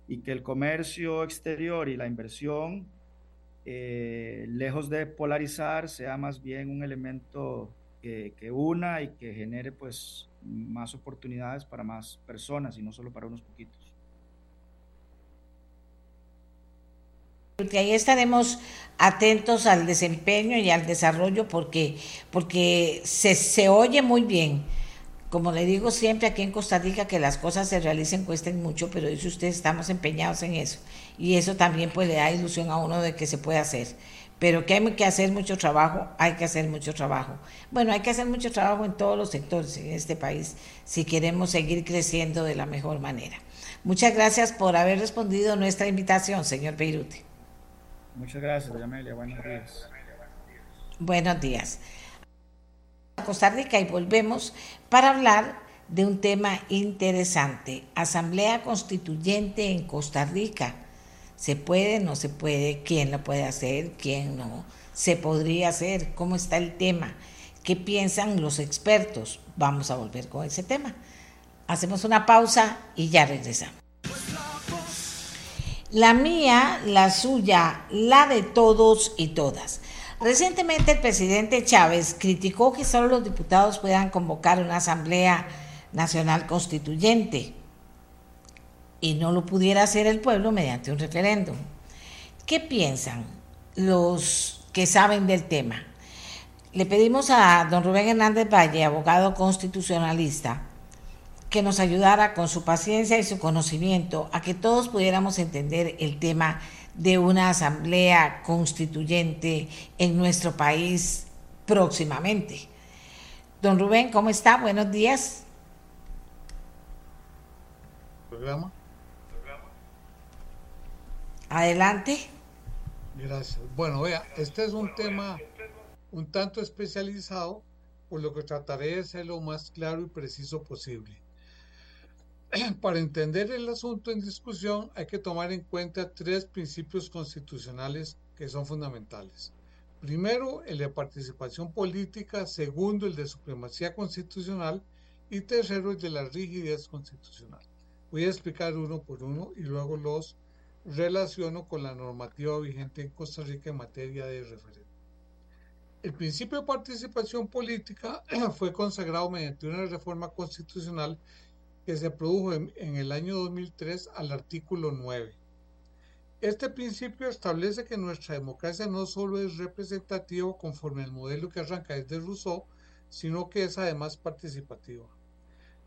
y que el comercio exterior y la inversión, eh, lejos de polarizar, sea más bien un elemento que, que, una y que genere pues más oportunidades para más personas y no solo para unos poquitos. Porque ahí estaremos atentos al desempeño y al desarrollo porque, porque se, se oye muy bien. Como le digo siempre aquí en Costa Rica, que las cosas se realicen cuesten mucho, pero dice usted, estamos empeñados en eso. Y eso también pues le da ilusión a uno de que se puede hacer. Pero que hay que hacer mucho trabajo, hay que hacer mucho trabajo. Bueno, hay que hacer mucho trabajo en todos los sectores en este país si queremos seguir creciendo de la mejor manera. Muchas gracias por haber respondido nuestra invitación, señor Beirute. Muchas gracias, doña Amelia. Buenos días. Buenos días. Costa Rica y volvemos para hablar de un tema interesante. Asamblea Constituyente en Costa Rica. ¿Se puede? ¿No se puede? ¿Quién lo puede hacer? ¿Quién no? ¿Se podría hacer? ¿Cómo está el tema? ¿Qué piensan los expertos? Vamos a volver con ese tema. Hacemos una pausa y ya regresamos. La mía, la suya, la de todos y todas. Recientemente el presidente Chávez criticó que solo los diputados puedan convocar una asamblea nacional constituyente y no lo pudiera hacer el pueblo mediante un referéndum. ¿Qué piensan los que saben del tema? Le pedimos a don Rubén Hernández Valle, abogado constitucionalista, que nos ayudara con su paciencia y su conocimiento a que todos pudiéramos entender el tema de una asamblea constituyente en nuestro país próximamente. Don Rubén, ¿cómo está? Buenos días. Programa. Adelante. Gracias. Bueno, vea, este es un tema un tanto especializado, por lo que trataré de ser lo más claro y preciso posible. (clears throat) Para entender el asunto en discusión hay que tomar en cuenta tres principios constitucionales que son fundamentales. Primero, el de participación política, segundo, el de supremacía constitucional y tercero, el de la rigidez constitucional. Voy a explicar uno por uno y luego los relaciono con la normativa vigente en Costa Rica en materia de referéndum. El principio de participación política (clears throat) fue consagrado mediante una reforma constitucional que se produjo en, el año 2003 al artículo 9. Este principio establece que nuestra democracia no solo es representativa conforme al modelo que arranca desde Rousseau, sino que es además participativa.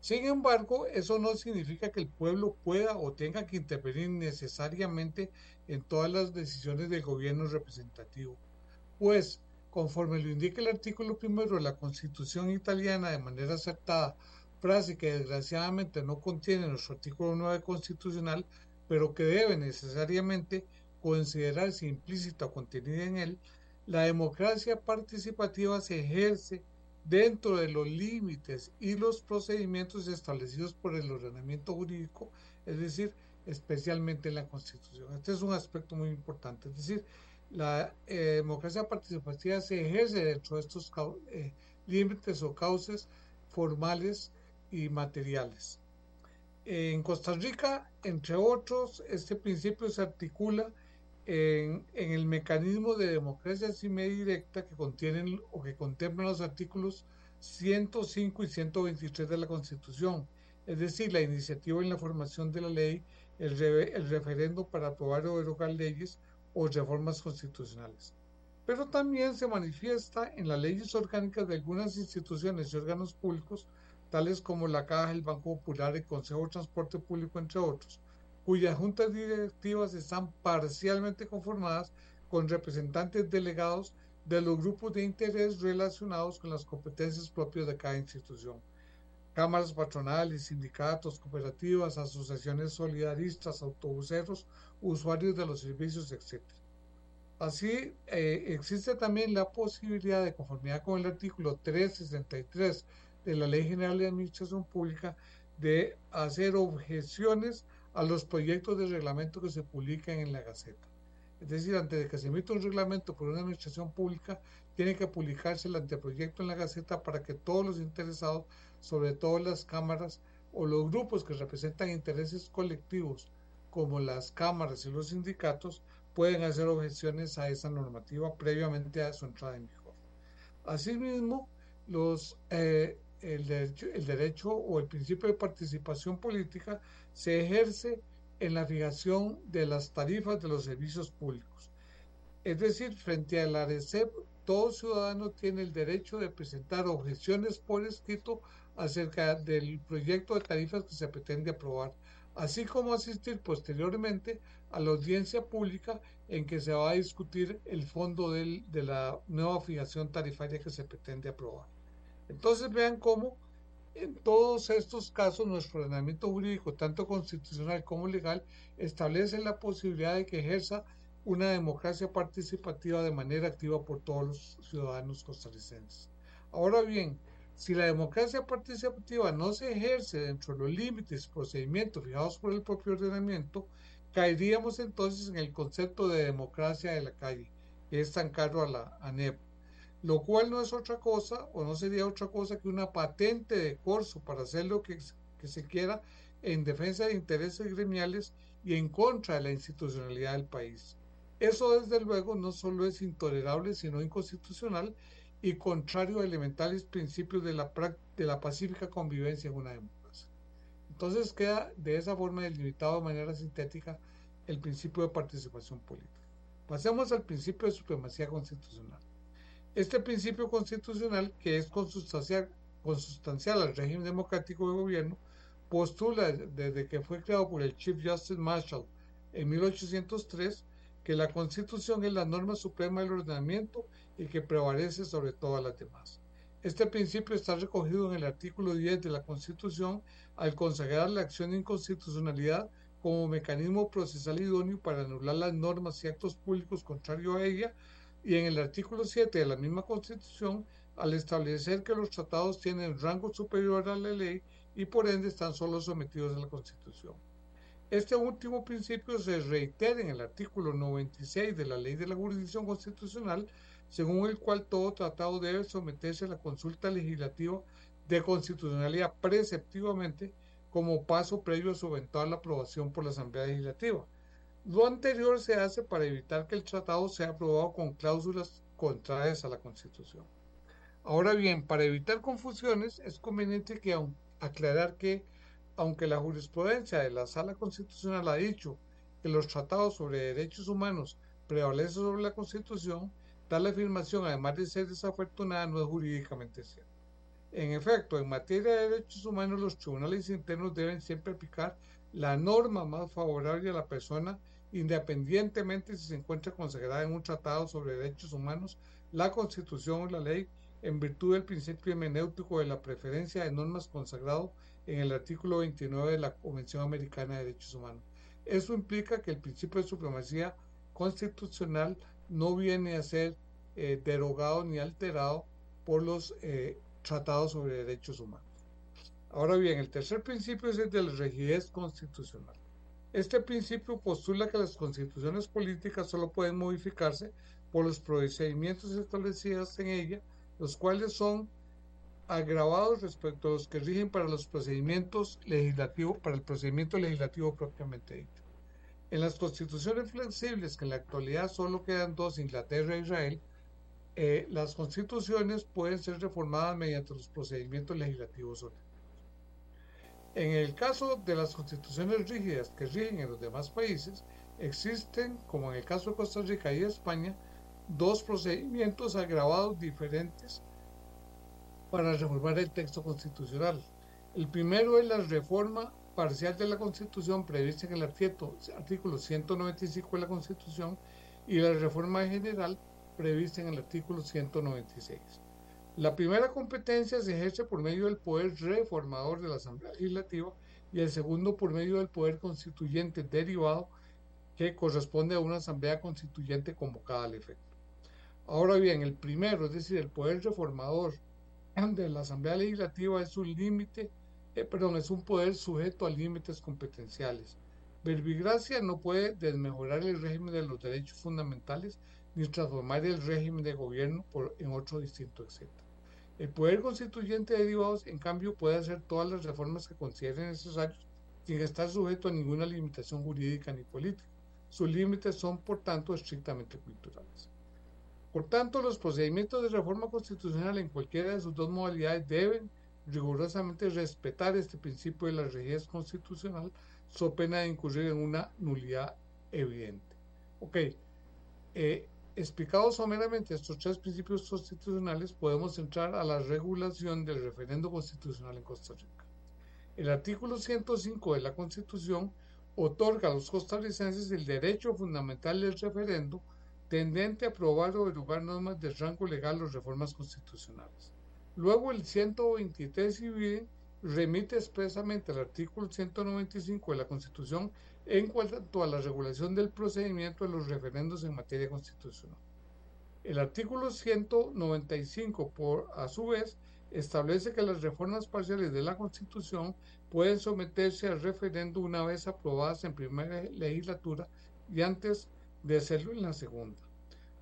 Sin embargo, eso no significa que el pueblo pueda o tenga que intervenir necesariamente en todas las decisiones del gobierno representativo, pues, conforme lo indica el artículo primero de la Constitución italiana de manera acertada, frase que desgraciadamente no contiene nuestro artículo 9 constitucional, pero que debe necesariamente considerarse implícita o contenida en él, la democracia participativa se ejerce dentro de los límites y los procedimientos establecidos por el ordenamiento jurídico, es decir, especialmente en la Constitución. Este es un aspecto muy importante, es decir, la eh, democracia participativa se ejerce dentro de estos eh, límites o cauces formales y materiales. En Costa Rica, entre otros, este principio se articula en, el mecanismo de democracia directa que contienen o que contemplan los artículos 105 y 123 de la Constitución, es decir, la iniciativa en la formación de la ley, el, el referendo para aprobar o derogar leyes o reformas constitucionales. Pero también se manifiesta en las leyes orgánicas de algunas instituciones y órganos públicos tales como la Caja, el Banco Popular, el Consejo de Transporte Público, entre otros, cuyas juntas directivas están parcialmente conformadas con representantes delegados de los grupos de interés relacionados con las competencias propias de cada institución. Cámaras patronales, sindicatos, cooperativas, asociaciones solidaristas, autobuseros, usuarios de los servicios, etc. Así, eh, existe también la posibilidad de conformidad con el artículo 363 de la Ley General de Administración Pública de hacer objeciones a los proyectos de reglamento que se publican en la Gaceta. Es decir, antes de que se emita un reglamento por una administración pública, tiene que publicarse el anteproyecto en la Gaceta para que todos los interesados, sobre todo las cámaras o los grupos que representan intereses colectivos, como las cámaras y los sindicatos, pueden hacer objeciones a esa normativa previamente a su entrada en vigor. Asimismo, los eh, el derecho, o el principio de participación política se ejerce en la fijación de las tarifas de los servicios públicos. Es decir, frente a la ARECEP, todo ciudadano tiene el derecho de presentar objeciones por escrito acerca del proyecto de tarifas que se pretende aprobar, así como asistir posteriormente a la audiencia pública en que se va a discutir el fondo del, de la nueva fijación tarifaria que se pretende aprobar. Entonces vean cómo en todos estos casos nuestro ordenamiento jurídico, tanto constitucional como legal, establece la posibilidad de que ejerza una democracia participativa de manera activa por todos los ciudadanos costarricenses. Ahora bien, si la democracia participativa no se ejerce dentro de los límites y procedimientos fijados por el propio ordenamiento, caeríamos entonces en el concepto de democracia de la calle, que es tan caro a la ANEP, lo cual no es otra cosa o no sería otra cosa que una patente de corso para hacer lo que, se quiera en defensa de intereses gremiales y en contra de la institucionalidad del país. Eso desde luego no solo es intolerable, sino inconstitucional y contrario a elementales principios de la, de la pacífica convivencia en una democracia. Entonces queda de esa forma delimitado de manera sintética el principio de participación política. Pasemos al principio de supremacía constitucional. Este principio constitucional, que es consustancial, consustancial al régimen democrático de gobierno, postula desde que fue creado por el Chief Justice Marshall en 1803 que la Constitución es la norma suprema del ordenamiento y que prevalece sobre todas las demás. Este principio está recogido en el artículo 10 de la Constitución al consagrar la acción de inconstitucionalidad como mecanismo procesal idóneo para anular las normas y actos públicos contrarios a ella y en el artículo 7 de la misma Constitución al establecer que los tratados tienen rango superior a la ley y por ende están solo sometidos a la Constitución. Este último principio se reitera en el artículo 96 de la Ley de la Jurisdicción Constitucional, según el cual todo tratado debe someterse a la consulta legislativa de constitucionalidad preceptivamente como paso previo a su eventual aprobación por la Asamblea Legislativa. Lo anterior se hace para evitar que el tratado sea aprobado con cláusulas contrarias a la Constitución. Ahora bien, para evitar confusiones, es conveniente que aclarar que aunque la jurisprudencia de la Sala Constitucional ha dicho que los tratados sobre derechos humanos prevalecen sobre la Constitución, tal afirmación, además de ser desafortunada, no es jurídicamente cierta. En efecto, en materia de derechos humanos, los tribunales internos deben siempre aplicar la norma más favorable a la persona, independientemente si se encuentra consagrada en un tratado sobre derechos humanos, la Constitución o la ley, en virtud del principio hemenéutico de la preferencia de normas consagrado en el artículo 29 de la Convención Americana de Derechos Humanos. Eso implica que el principio de supremacía constitucional no viene a ser eh, derogado ni alterado por los eh, tratados sobre derechos humanos. Ahora bien, el tercer principio es el de la rigidez constitucional. Este principio postula que las constituciones políticas solo pueden modificarse por los procedimientos establecidos en ella, los cuales son agravados respecto a los que rigen para los procedimientos legislativos, para el procedimiento legislativo propiamente dicho. En las constituciones flexibles, que en la actualidad solo quedan dos, Inglaterra e Israel, eh, las constituciones pueden ser reformadas mediante los procedimientos legislativos. En el caso de las constituciones rígidas que rigen en los demás países, existen, como en el caso de Costa Rica y España, dos procedimientos agravados diferentes para reformar el texto constitucional. El primero es la reforma parcial de la Constitución prevista en el artículo 195 de la Constitución y la reforma general prevista en el artículo 196. La primera competencia se ejerce por medio del poder reformador de la Asamblea Legislativa y el segundo por medio del poder constituyente derivado que corresponde a una Asamblea Constituyente convocada al efecto. Ahora bien, el primero, es decir, el poder reformador de la Asamblea Legislativa es un límite, eh, perdón, es un poder sujeto a límites competenciales. Verbigracia no puede desmejorar el régimen de los derechos fundamentales ni transformar el régimen de gobierno por, en otro distinto, etc. El poder constituyente de derivados, en cambio, puede hacer todas las reformas que considere necesarias sin estar sujeto a ninguna limitación jurídica ni política. Sus límites son, por tanto, estrictamente culturales. Por tanto, los procedimientos de reforma constitucional en cualquiera de sus dos modalidades deben rigurosamente respetar este principio de la rigidez constitucional, so pena de incurrir en una nulidad evidente. Ok, eh, explicados someramente estos tres principios constitucionales, podemos entrar a la regulación del referendo constitucional en Costa Rica. El artículo 105 de la Constitución otorga a los costarricenses el derecho fundamental del referendo tendente a aprobar o derogar normas de rango legal o reformas constitucionales. Luego el 123 civil remite expresamente al artículo 195 de la Constitución en cuanto a la regulación del procedimiento de los referendos en materia constitucional. El artículo 195, por a su vez, establece que las reformas parciales de la Constitución pueden someterse al referendo una vez aprobadas en primera legislatura y antes de hacerlo en la segunda.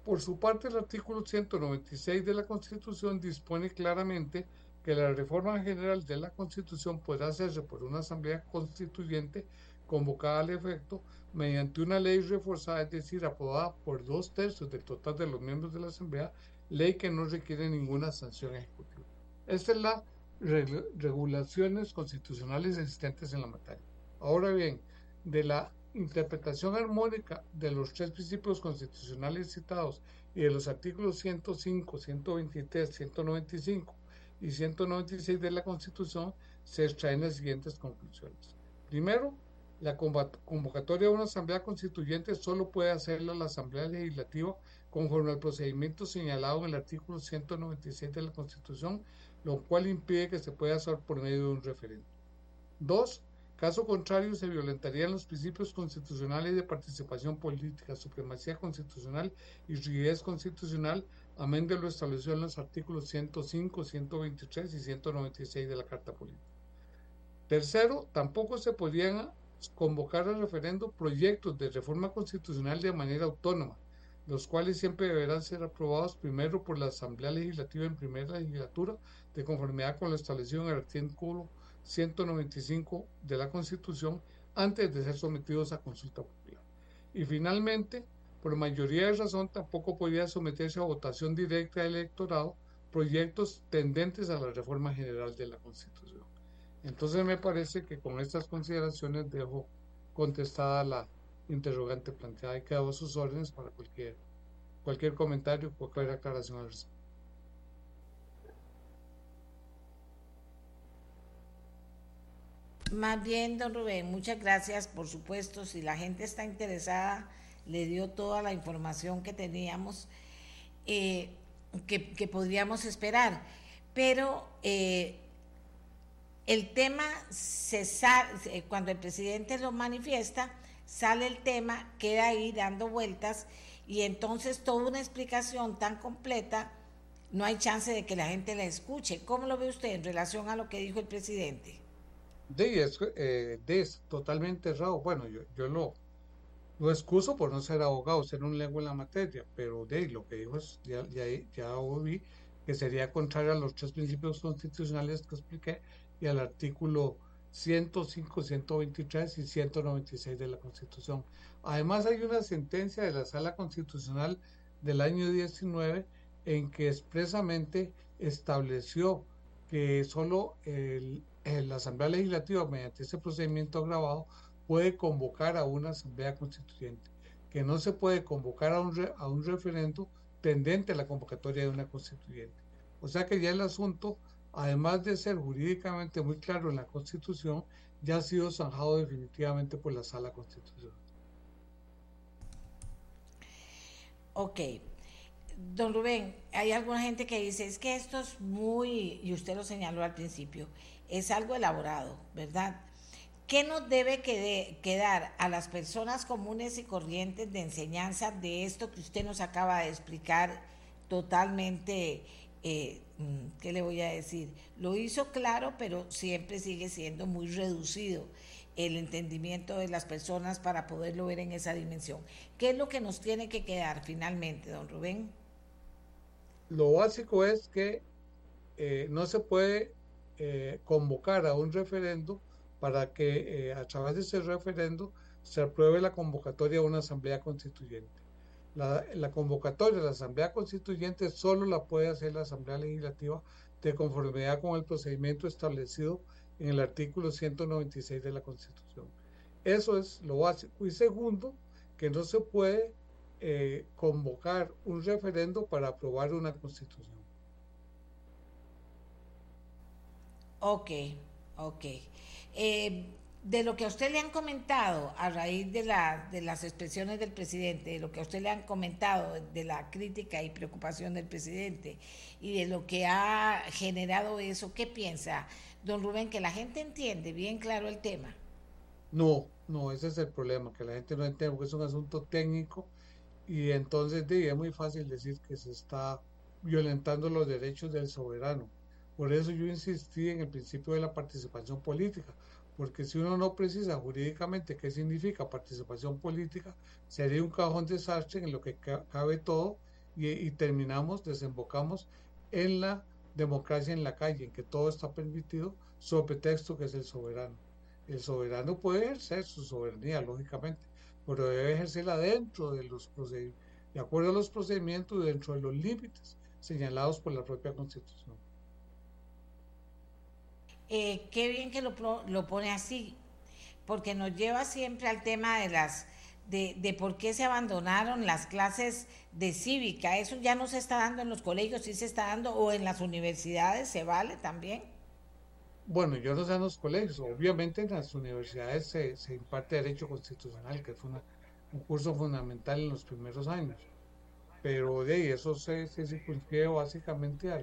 Por su parte, el artículo 196 de la Constitución dispone claramente que la reforma general de la Constitución puede hacerse por una asamblea constituyente convocada al efecto mediante una ley reforzada, es decir, aprobada por dos tercios del total de los miembros de la asamblea, ley que no requiere ninguna sanción ejecutiva. Esta es la regulaciones constitucionales existentes en la materia. Ahora bien, de la interpretación armónica de los tres principios constitucionales citados y de los artículos 105, 123, 195 y 196 de la Constitución se extraen las siguientes conclusiones. Primero, la convocatoria de una asamblea constituyente solo puede hacerla la Asamblea Legislativa conforme al procedimiento señalado en el artículo 196 de la Constitución, lo cual impide que se pueda hacer por medio de un referendo. Dos, Caso contrario, se violentarían los principios constitucionales de participación política, supremacía constitucional y rigidez constitucional, amén de lo establecido en los artículos 105, 123 y 196 de la Carta Política. Tercero, tampoco se podían convocar al referendo proyectos de reforma constitucional de manera autónoma, los cuales siempre deberán ser aprobados primero por la Asamblea Legislativa en primera legislatura, de conformidad con lo establecido en el artículo 195 de la Constitución antes de ser sometidos a consulta popular. Y finalmente, por mayoría de razón, tampoco podía someterse a votación directa del electorado proyectos tendentes a la reforma general de la Constitución. Entonces me parece que con estas consideraciones dejo contestada la interrogante planteada y quedo a sus órdenes para cualquier, cualquier comentario, cualquier aclaración al respecto. Más bien, don Rubén, muchas gracias. Por supuesto, si la gente está interesada, le dio toda la información que teníamos, eh, que, podríamos esperar. Pero eh, el tema se sale, cuando el presidente lo manifiesta, sale el tema, queda ahí dando vueltas y entonces toda una explicación tan completa, no hay chance de que la gente la escuche. ¿Cómo lo ve usted en relación a lo que dijo el presidente? de, es, eh, totalmente errado. Bueno, yo, yo lo, lo excuso por no ser abogado, ser un lengua en la materia, pero de lo que dijo es, ya, ya, ya oí que sería contrario a los tres principios constitucionales que expliqué y al artículo 105, 123 y 196 de la Constitución. Además hay una sentencia de la Sala Constitucional del año 19 en que expresamente estableció que solo la Asamblea Legislativa, mediante ese procedimiento agravado, puede convocar a una Asamblea Constituyente, que no se puede convocar a un, a un referendo tendente a la convocatoria de una constituyente. O sea que ya el asunto, además de ser jurídicamente muy claro en la Constitución, ya ha sido zanjado definitivamente por la Sala Constitucional. Ok. Don Rubén, hay alguna gente que dice, es que esto es muy, y usted lo señaló al principio, es algo elaborado, ¿verdad? ¿Qué nos debe quedar a las personas comunes y corrientes de enseñanza de esto que usted nos acaba de explicar totalmente, eh, mm, ¿qué le voy a decir? Lo hizo claro, pero siempre sigue siendo muy reducido el entendimiento de las personas para poderlo ver en esa dimensión. ¿Qué es lo que nos tiene que quedar finalmente, don Rubén? Lo básico es que eh, no se puede eh, convocar a un referendo para que a través de ese referendo se apruebe la convocatoria a una asamblea constituyente. La, convocatoria de la asamblea constituyente solo la puede hacer la asamblea legislativa de conformidad con el procedimiento establecido en el artículo 196 de la constitución. Eso es lo básico. Y segundo, que no se puede eh, convocar un referendo para aprobar una constitución. Ok, ok. Eh, de lo que a usted le han comentado a raíz de, la, de las expresiones del presidente, de lo que a usted le han comentado de la crítica y preocupación del presidente y de lo que ha generado eso, ¿qué piensa, don Rubén? Que la gente entiende bien claro el tema. No, no, ese es el problema, que la gente no entiende, porque es un asunto técnico y entonces es muy fácil decir que se está violentando los derechos del soberano. Por eso yo insistí en el principio de la participación política, porque si uno no precisa jurídicamente qué significa participación política, sería un cajón desastre en lo que cabe todo y, y terminamos, desembocamos en la democracia en la calle, en que todo está permitido sobre pretexto que es el soberano. El soberano puede ejercer su soberanía, lógicamente, pero debe ejercerla dentro de los procedimientos, de acuerdo a los procedimientos, dentro de los límites señalados por la propia Constitución. Eh, qué bien que lo, lo pone así, porque nos lleva siempre al tema de las de, de, por qué se abandonaron las clases de cívica. Eso ya no se está dando en los colegios, sí se está dando, o en las universidades, ¿se vale también? Bueno, yo no sé en los colegios, obviamente en las universidades se, se imparte Derecho Constitucional, que fue un curso fundamental en los primeros años, pero de ahí eso se, se circunscribe básicamente a,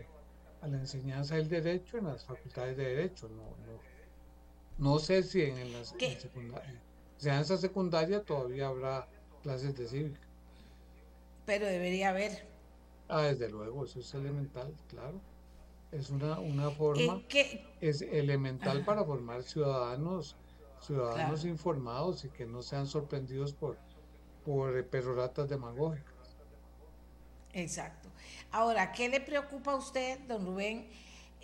a, la enseñanza del derecho en las facultades de derecho. No, no, no sé si en, las en secundaria, enseñanza secundaria todavía habrá clases de cívica. Pero debería haber. Ah, desde luego, eso es elemental, claro es una, una forma, es elemental para formar ciudadanos, ciudadanos informados y que no sean sorprendidos por, por peroratas demagógicas. Exacto. Ahora, ¿qué le preocupa a usted, don Rubén,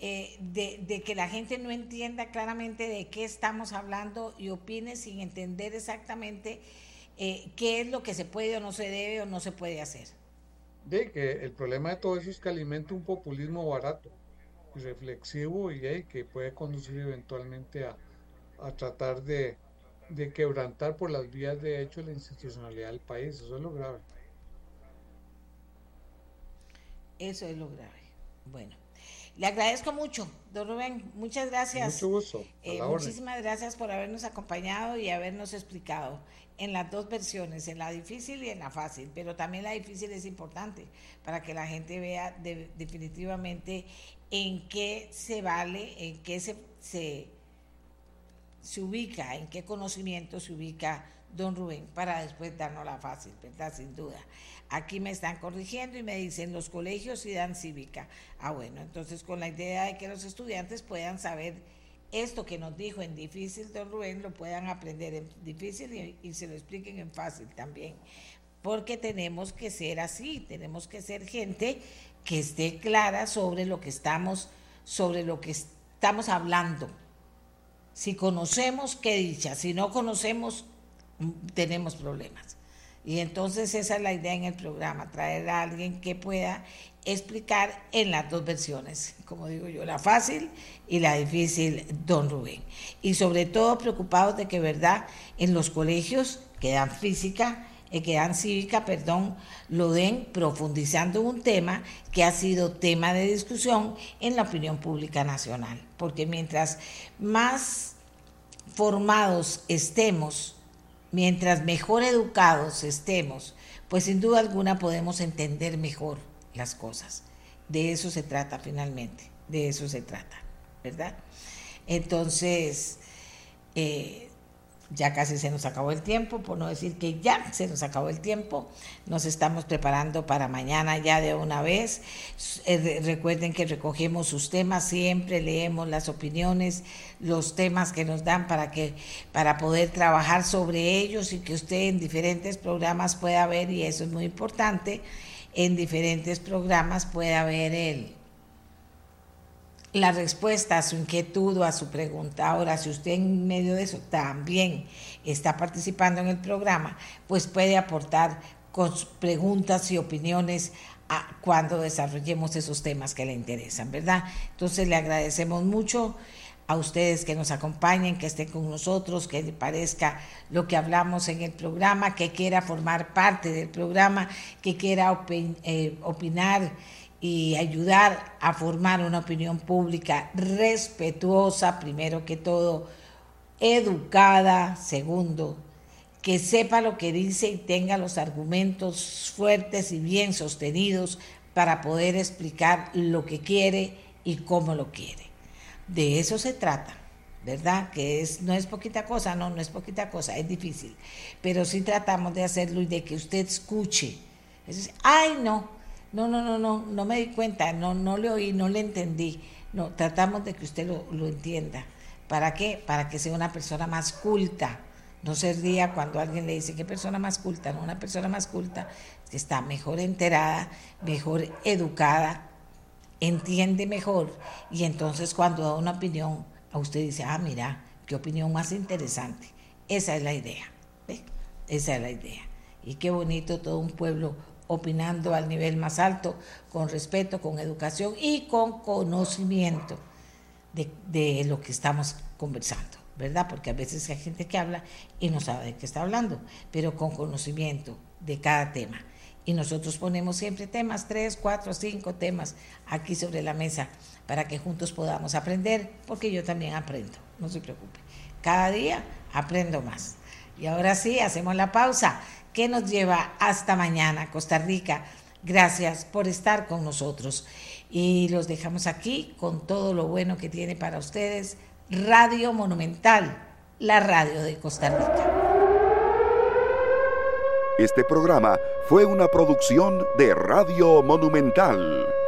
eh, de, que la gente no entienda claramente de qué estamos hablando y opine sin entender exactamente eh, qué es lo que se puede o no se debe o no se puede hacer? De que el problema de todo eso es que alimenta un populismo barato reflexivo y que puede conducir eventualmente a, tratar de, quebrantar por las vías de hecho la institucionalidad del país. Eso es lo grave. Eso es lo grave. Bueno, le agradezco mucho, don Rubén. Muchas gracias. Mucho gusto. Eh, muchísimas gracias por habernos acompañado y habernos explicado en las dos versiones, en la difícil y en la fácil, pero también la difícil es importante para que la gente vea definitivamente en qué se vale, en qué se, se, se, ubica, en qué conocimiento se ubica don Rubén, para después darnos la fácil, ¿verdad? Sin duda. Aquí me están corrigiendo y me dicen los colegios sí dan cívica. Ah, bueno, entonces con la idea de que los estudiantes puedan saber esto que nos dijo en difícil don Rubén, lo puedan aprender en difícil y, y se lo expliquen en fácil también. Porque tenemos que ser así, tenemos que ser gente que esté clara sobre lo que estamos, sobre lo que estamos hablando. Si conocemos, qué dicha. Si no conocemos, tenemos problemas. Y entonces esa es la idea en el programa, traer a alguien que pueda explicar en las dos versiones, como digo yo, la fácil y la difícil, don Rubén. Y sobre todo preocupados de que, ¿verdad?, en los colegios que dan física, eh, que dan cívica, perdón, lo den profundizando un tema que ha sido tema de discusión en la opinión pública nacional. Porque mientras más formados estemos, mientras mejor educados estemos, pues sin duda alguna podemos entender mejor las cosas. De eso se trata finalmente, de eso se trata, ¿verdad? Entonces, eh, ya casi se nos acabó el tiempo, por no decir que ya se nos acabó el tiempo. Nos estamos preparando para mañana ya de una vez. Eh, recuerden que recogemos sus temas, siempre leemos las opiniones, los temas que nos dan para que para poder trabajar sobre ellos y que usted en diferentes programas pueda ver y eso es muy importante. En diferentes programas pueda ver el la respuesta a su inquietud o a su pregunta. Ahora, si usted en medio de eso también está participando en el programa, pues puede aportar con preguntas y opiniones a cuando desarrollemos esos temas que le interesan, ¿verdad? Entonces le agradecemos mucho a ustedes que nos acompañen, que estén con nosotros, que les parezca lo que hablamos en el programa, que quiera formar parte del programa, que quiera eh, opinar y ayudar a formar una opinión pública respetuosa, primero que todo, educada, segundo, que sepa lo que dice y tenga los argumentos fuertes y bien sostenidos para poder explicar lo que quiere y cómo lo quiere. De eso se trata, ¿verdad? Que es, no es poquita cosa, no, no es poquita cosa, es difícil, pero sí tratamos de hacerlo y de que usted escuche. Es ay, no, no, no, no, no, no me di cuenta, no, no le oí, no le entendí. No, tratamos de que usted lo, lo entienda. ¿Para qué? Para que sea una persona más culta, no se ría cuando alguien le dice qué persona más culta, no una persona más culta que está mejor enterada, mejor educada, entiende mejor y entonces cuando da una opinión a usted dice, ah, mira, qué opinión más interesante. Esa es la idea. Esa es la idea. Y qué bonito todo un pueblo opinando al nivel más alto, con respeto, con educación y con conocimiento de, de lo que estamos conversando. ¿verdad? Porque a veces hay gente que habla y no sabe de qué está hablando, pero con conocimiento de cada tema. Y nosotros ponemos siempre temas, tres, cuatro, cinco temas aquí sobre la mesa para que juntos podamos aprender, porque yo también aprendo, no se preocupe. Cada día aprendo más. Y ahora sí, hacemos la pausa que nos lleva hasta mañana, Costa Rica. Gracias por estar con nosotros. Y los dejamos aquí con todo lo bueno que tiene para ustedes Radio Monumental, la radio de Costa Rica. Este programa fue una producción de Radio Monumental.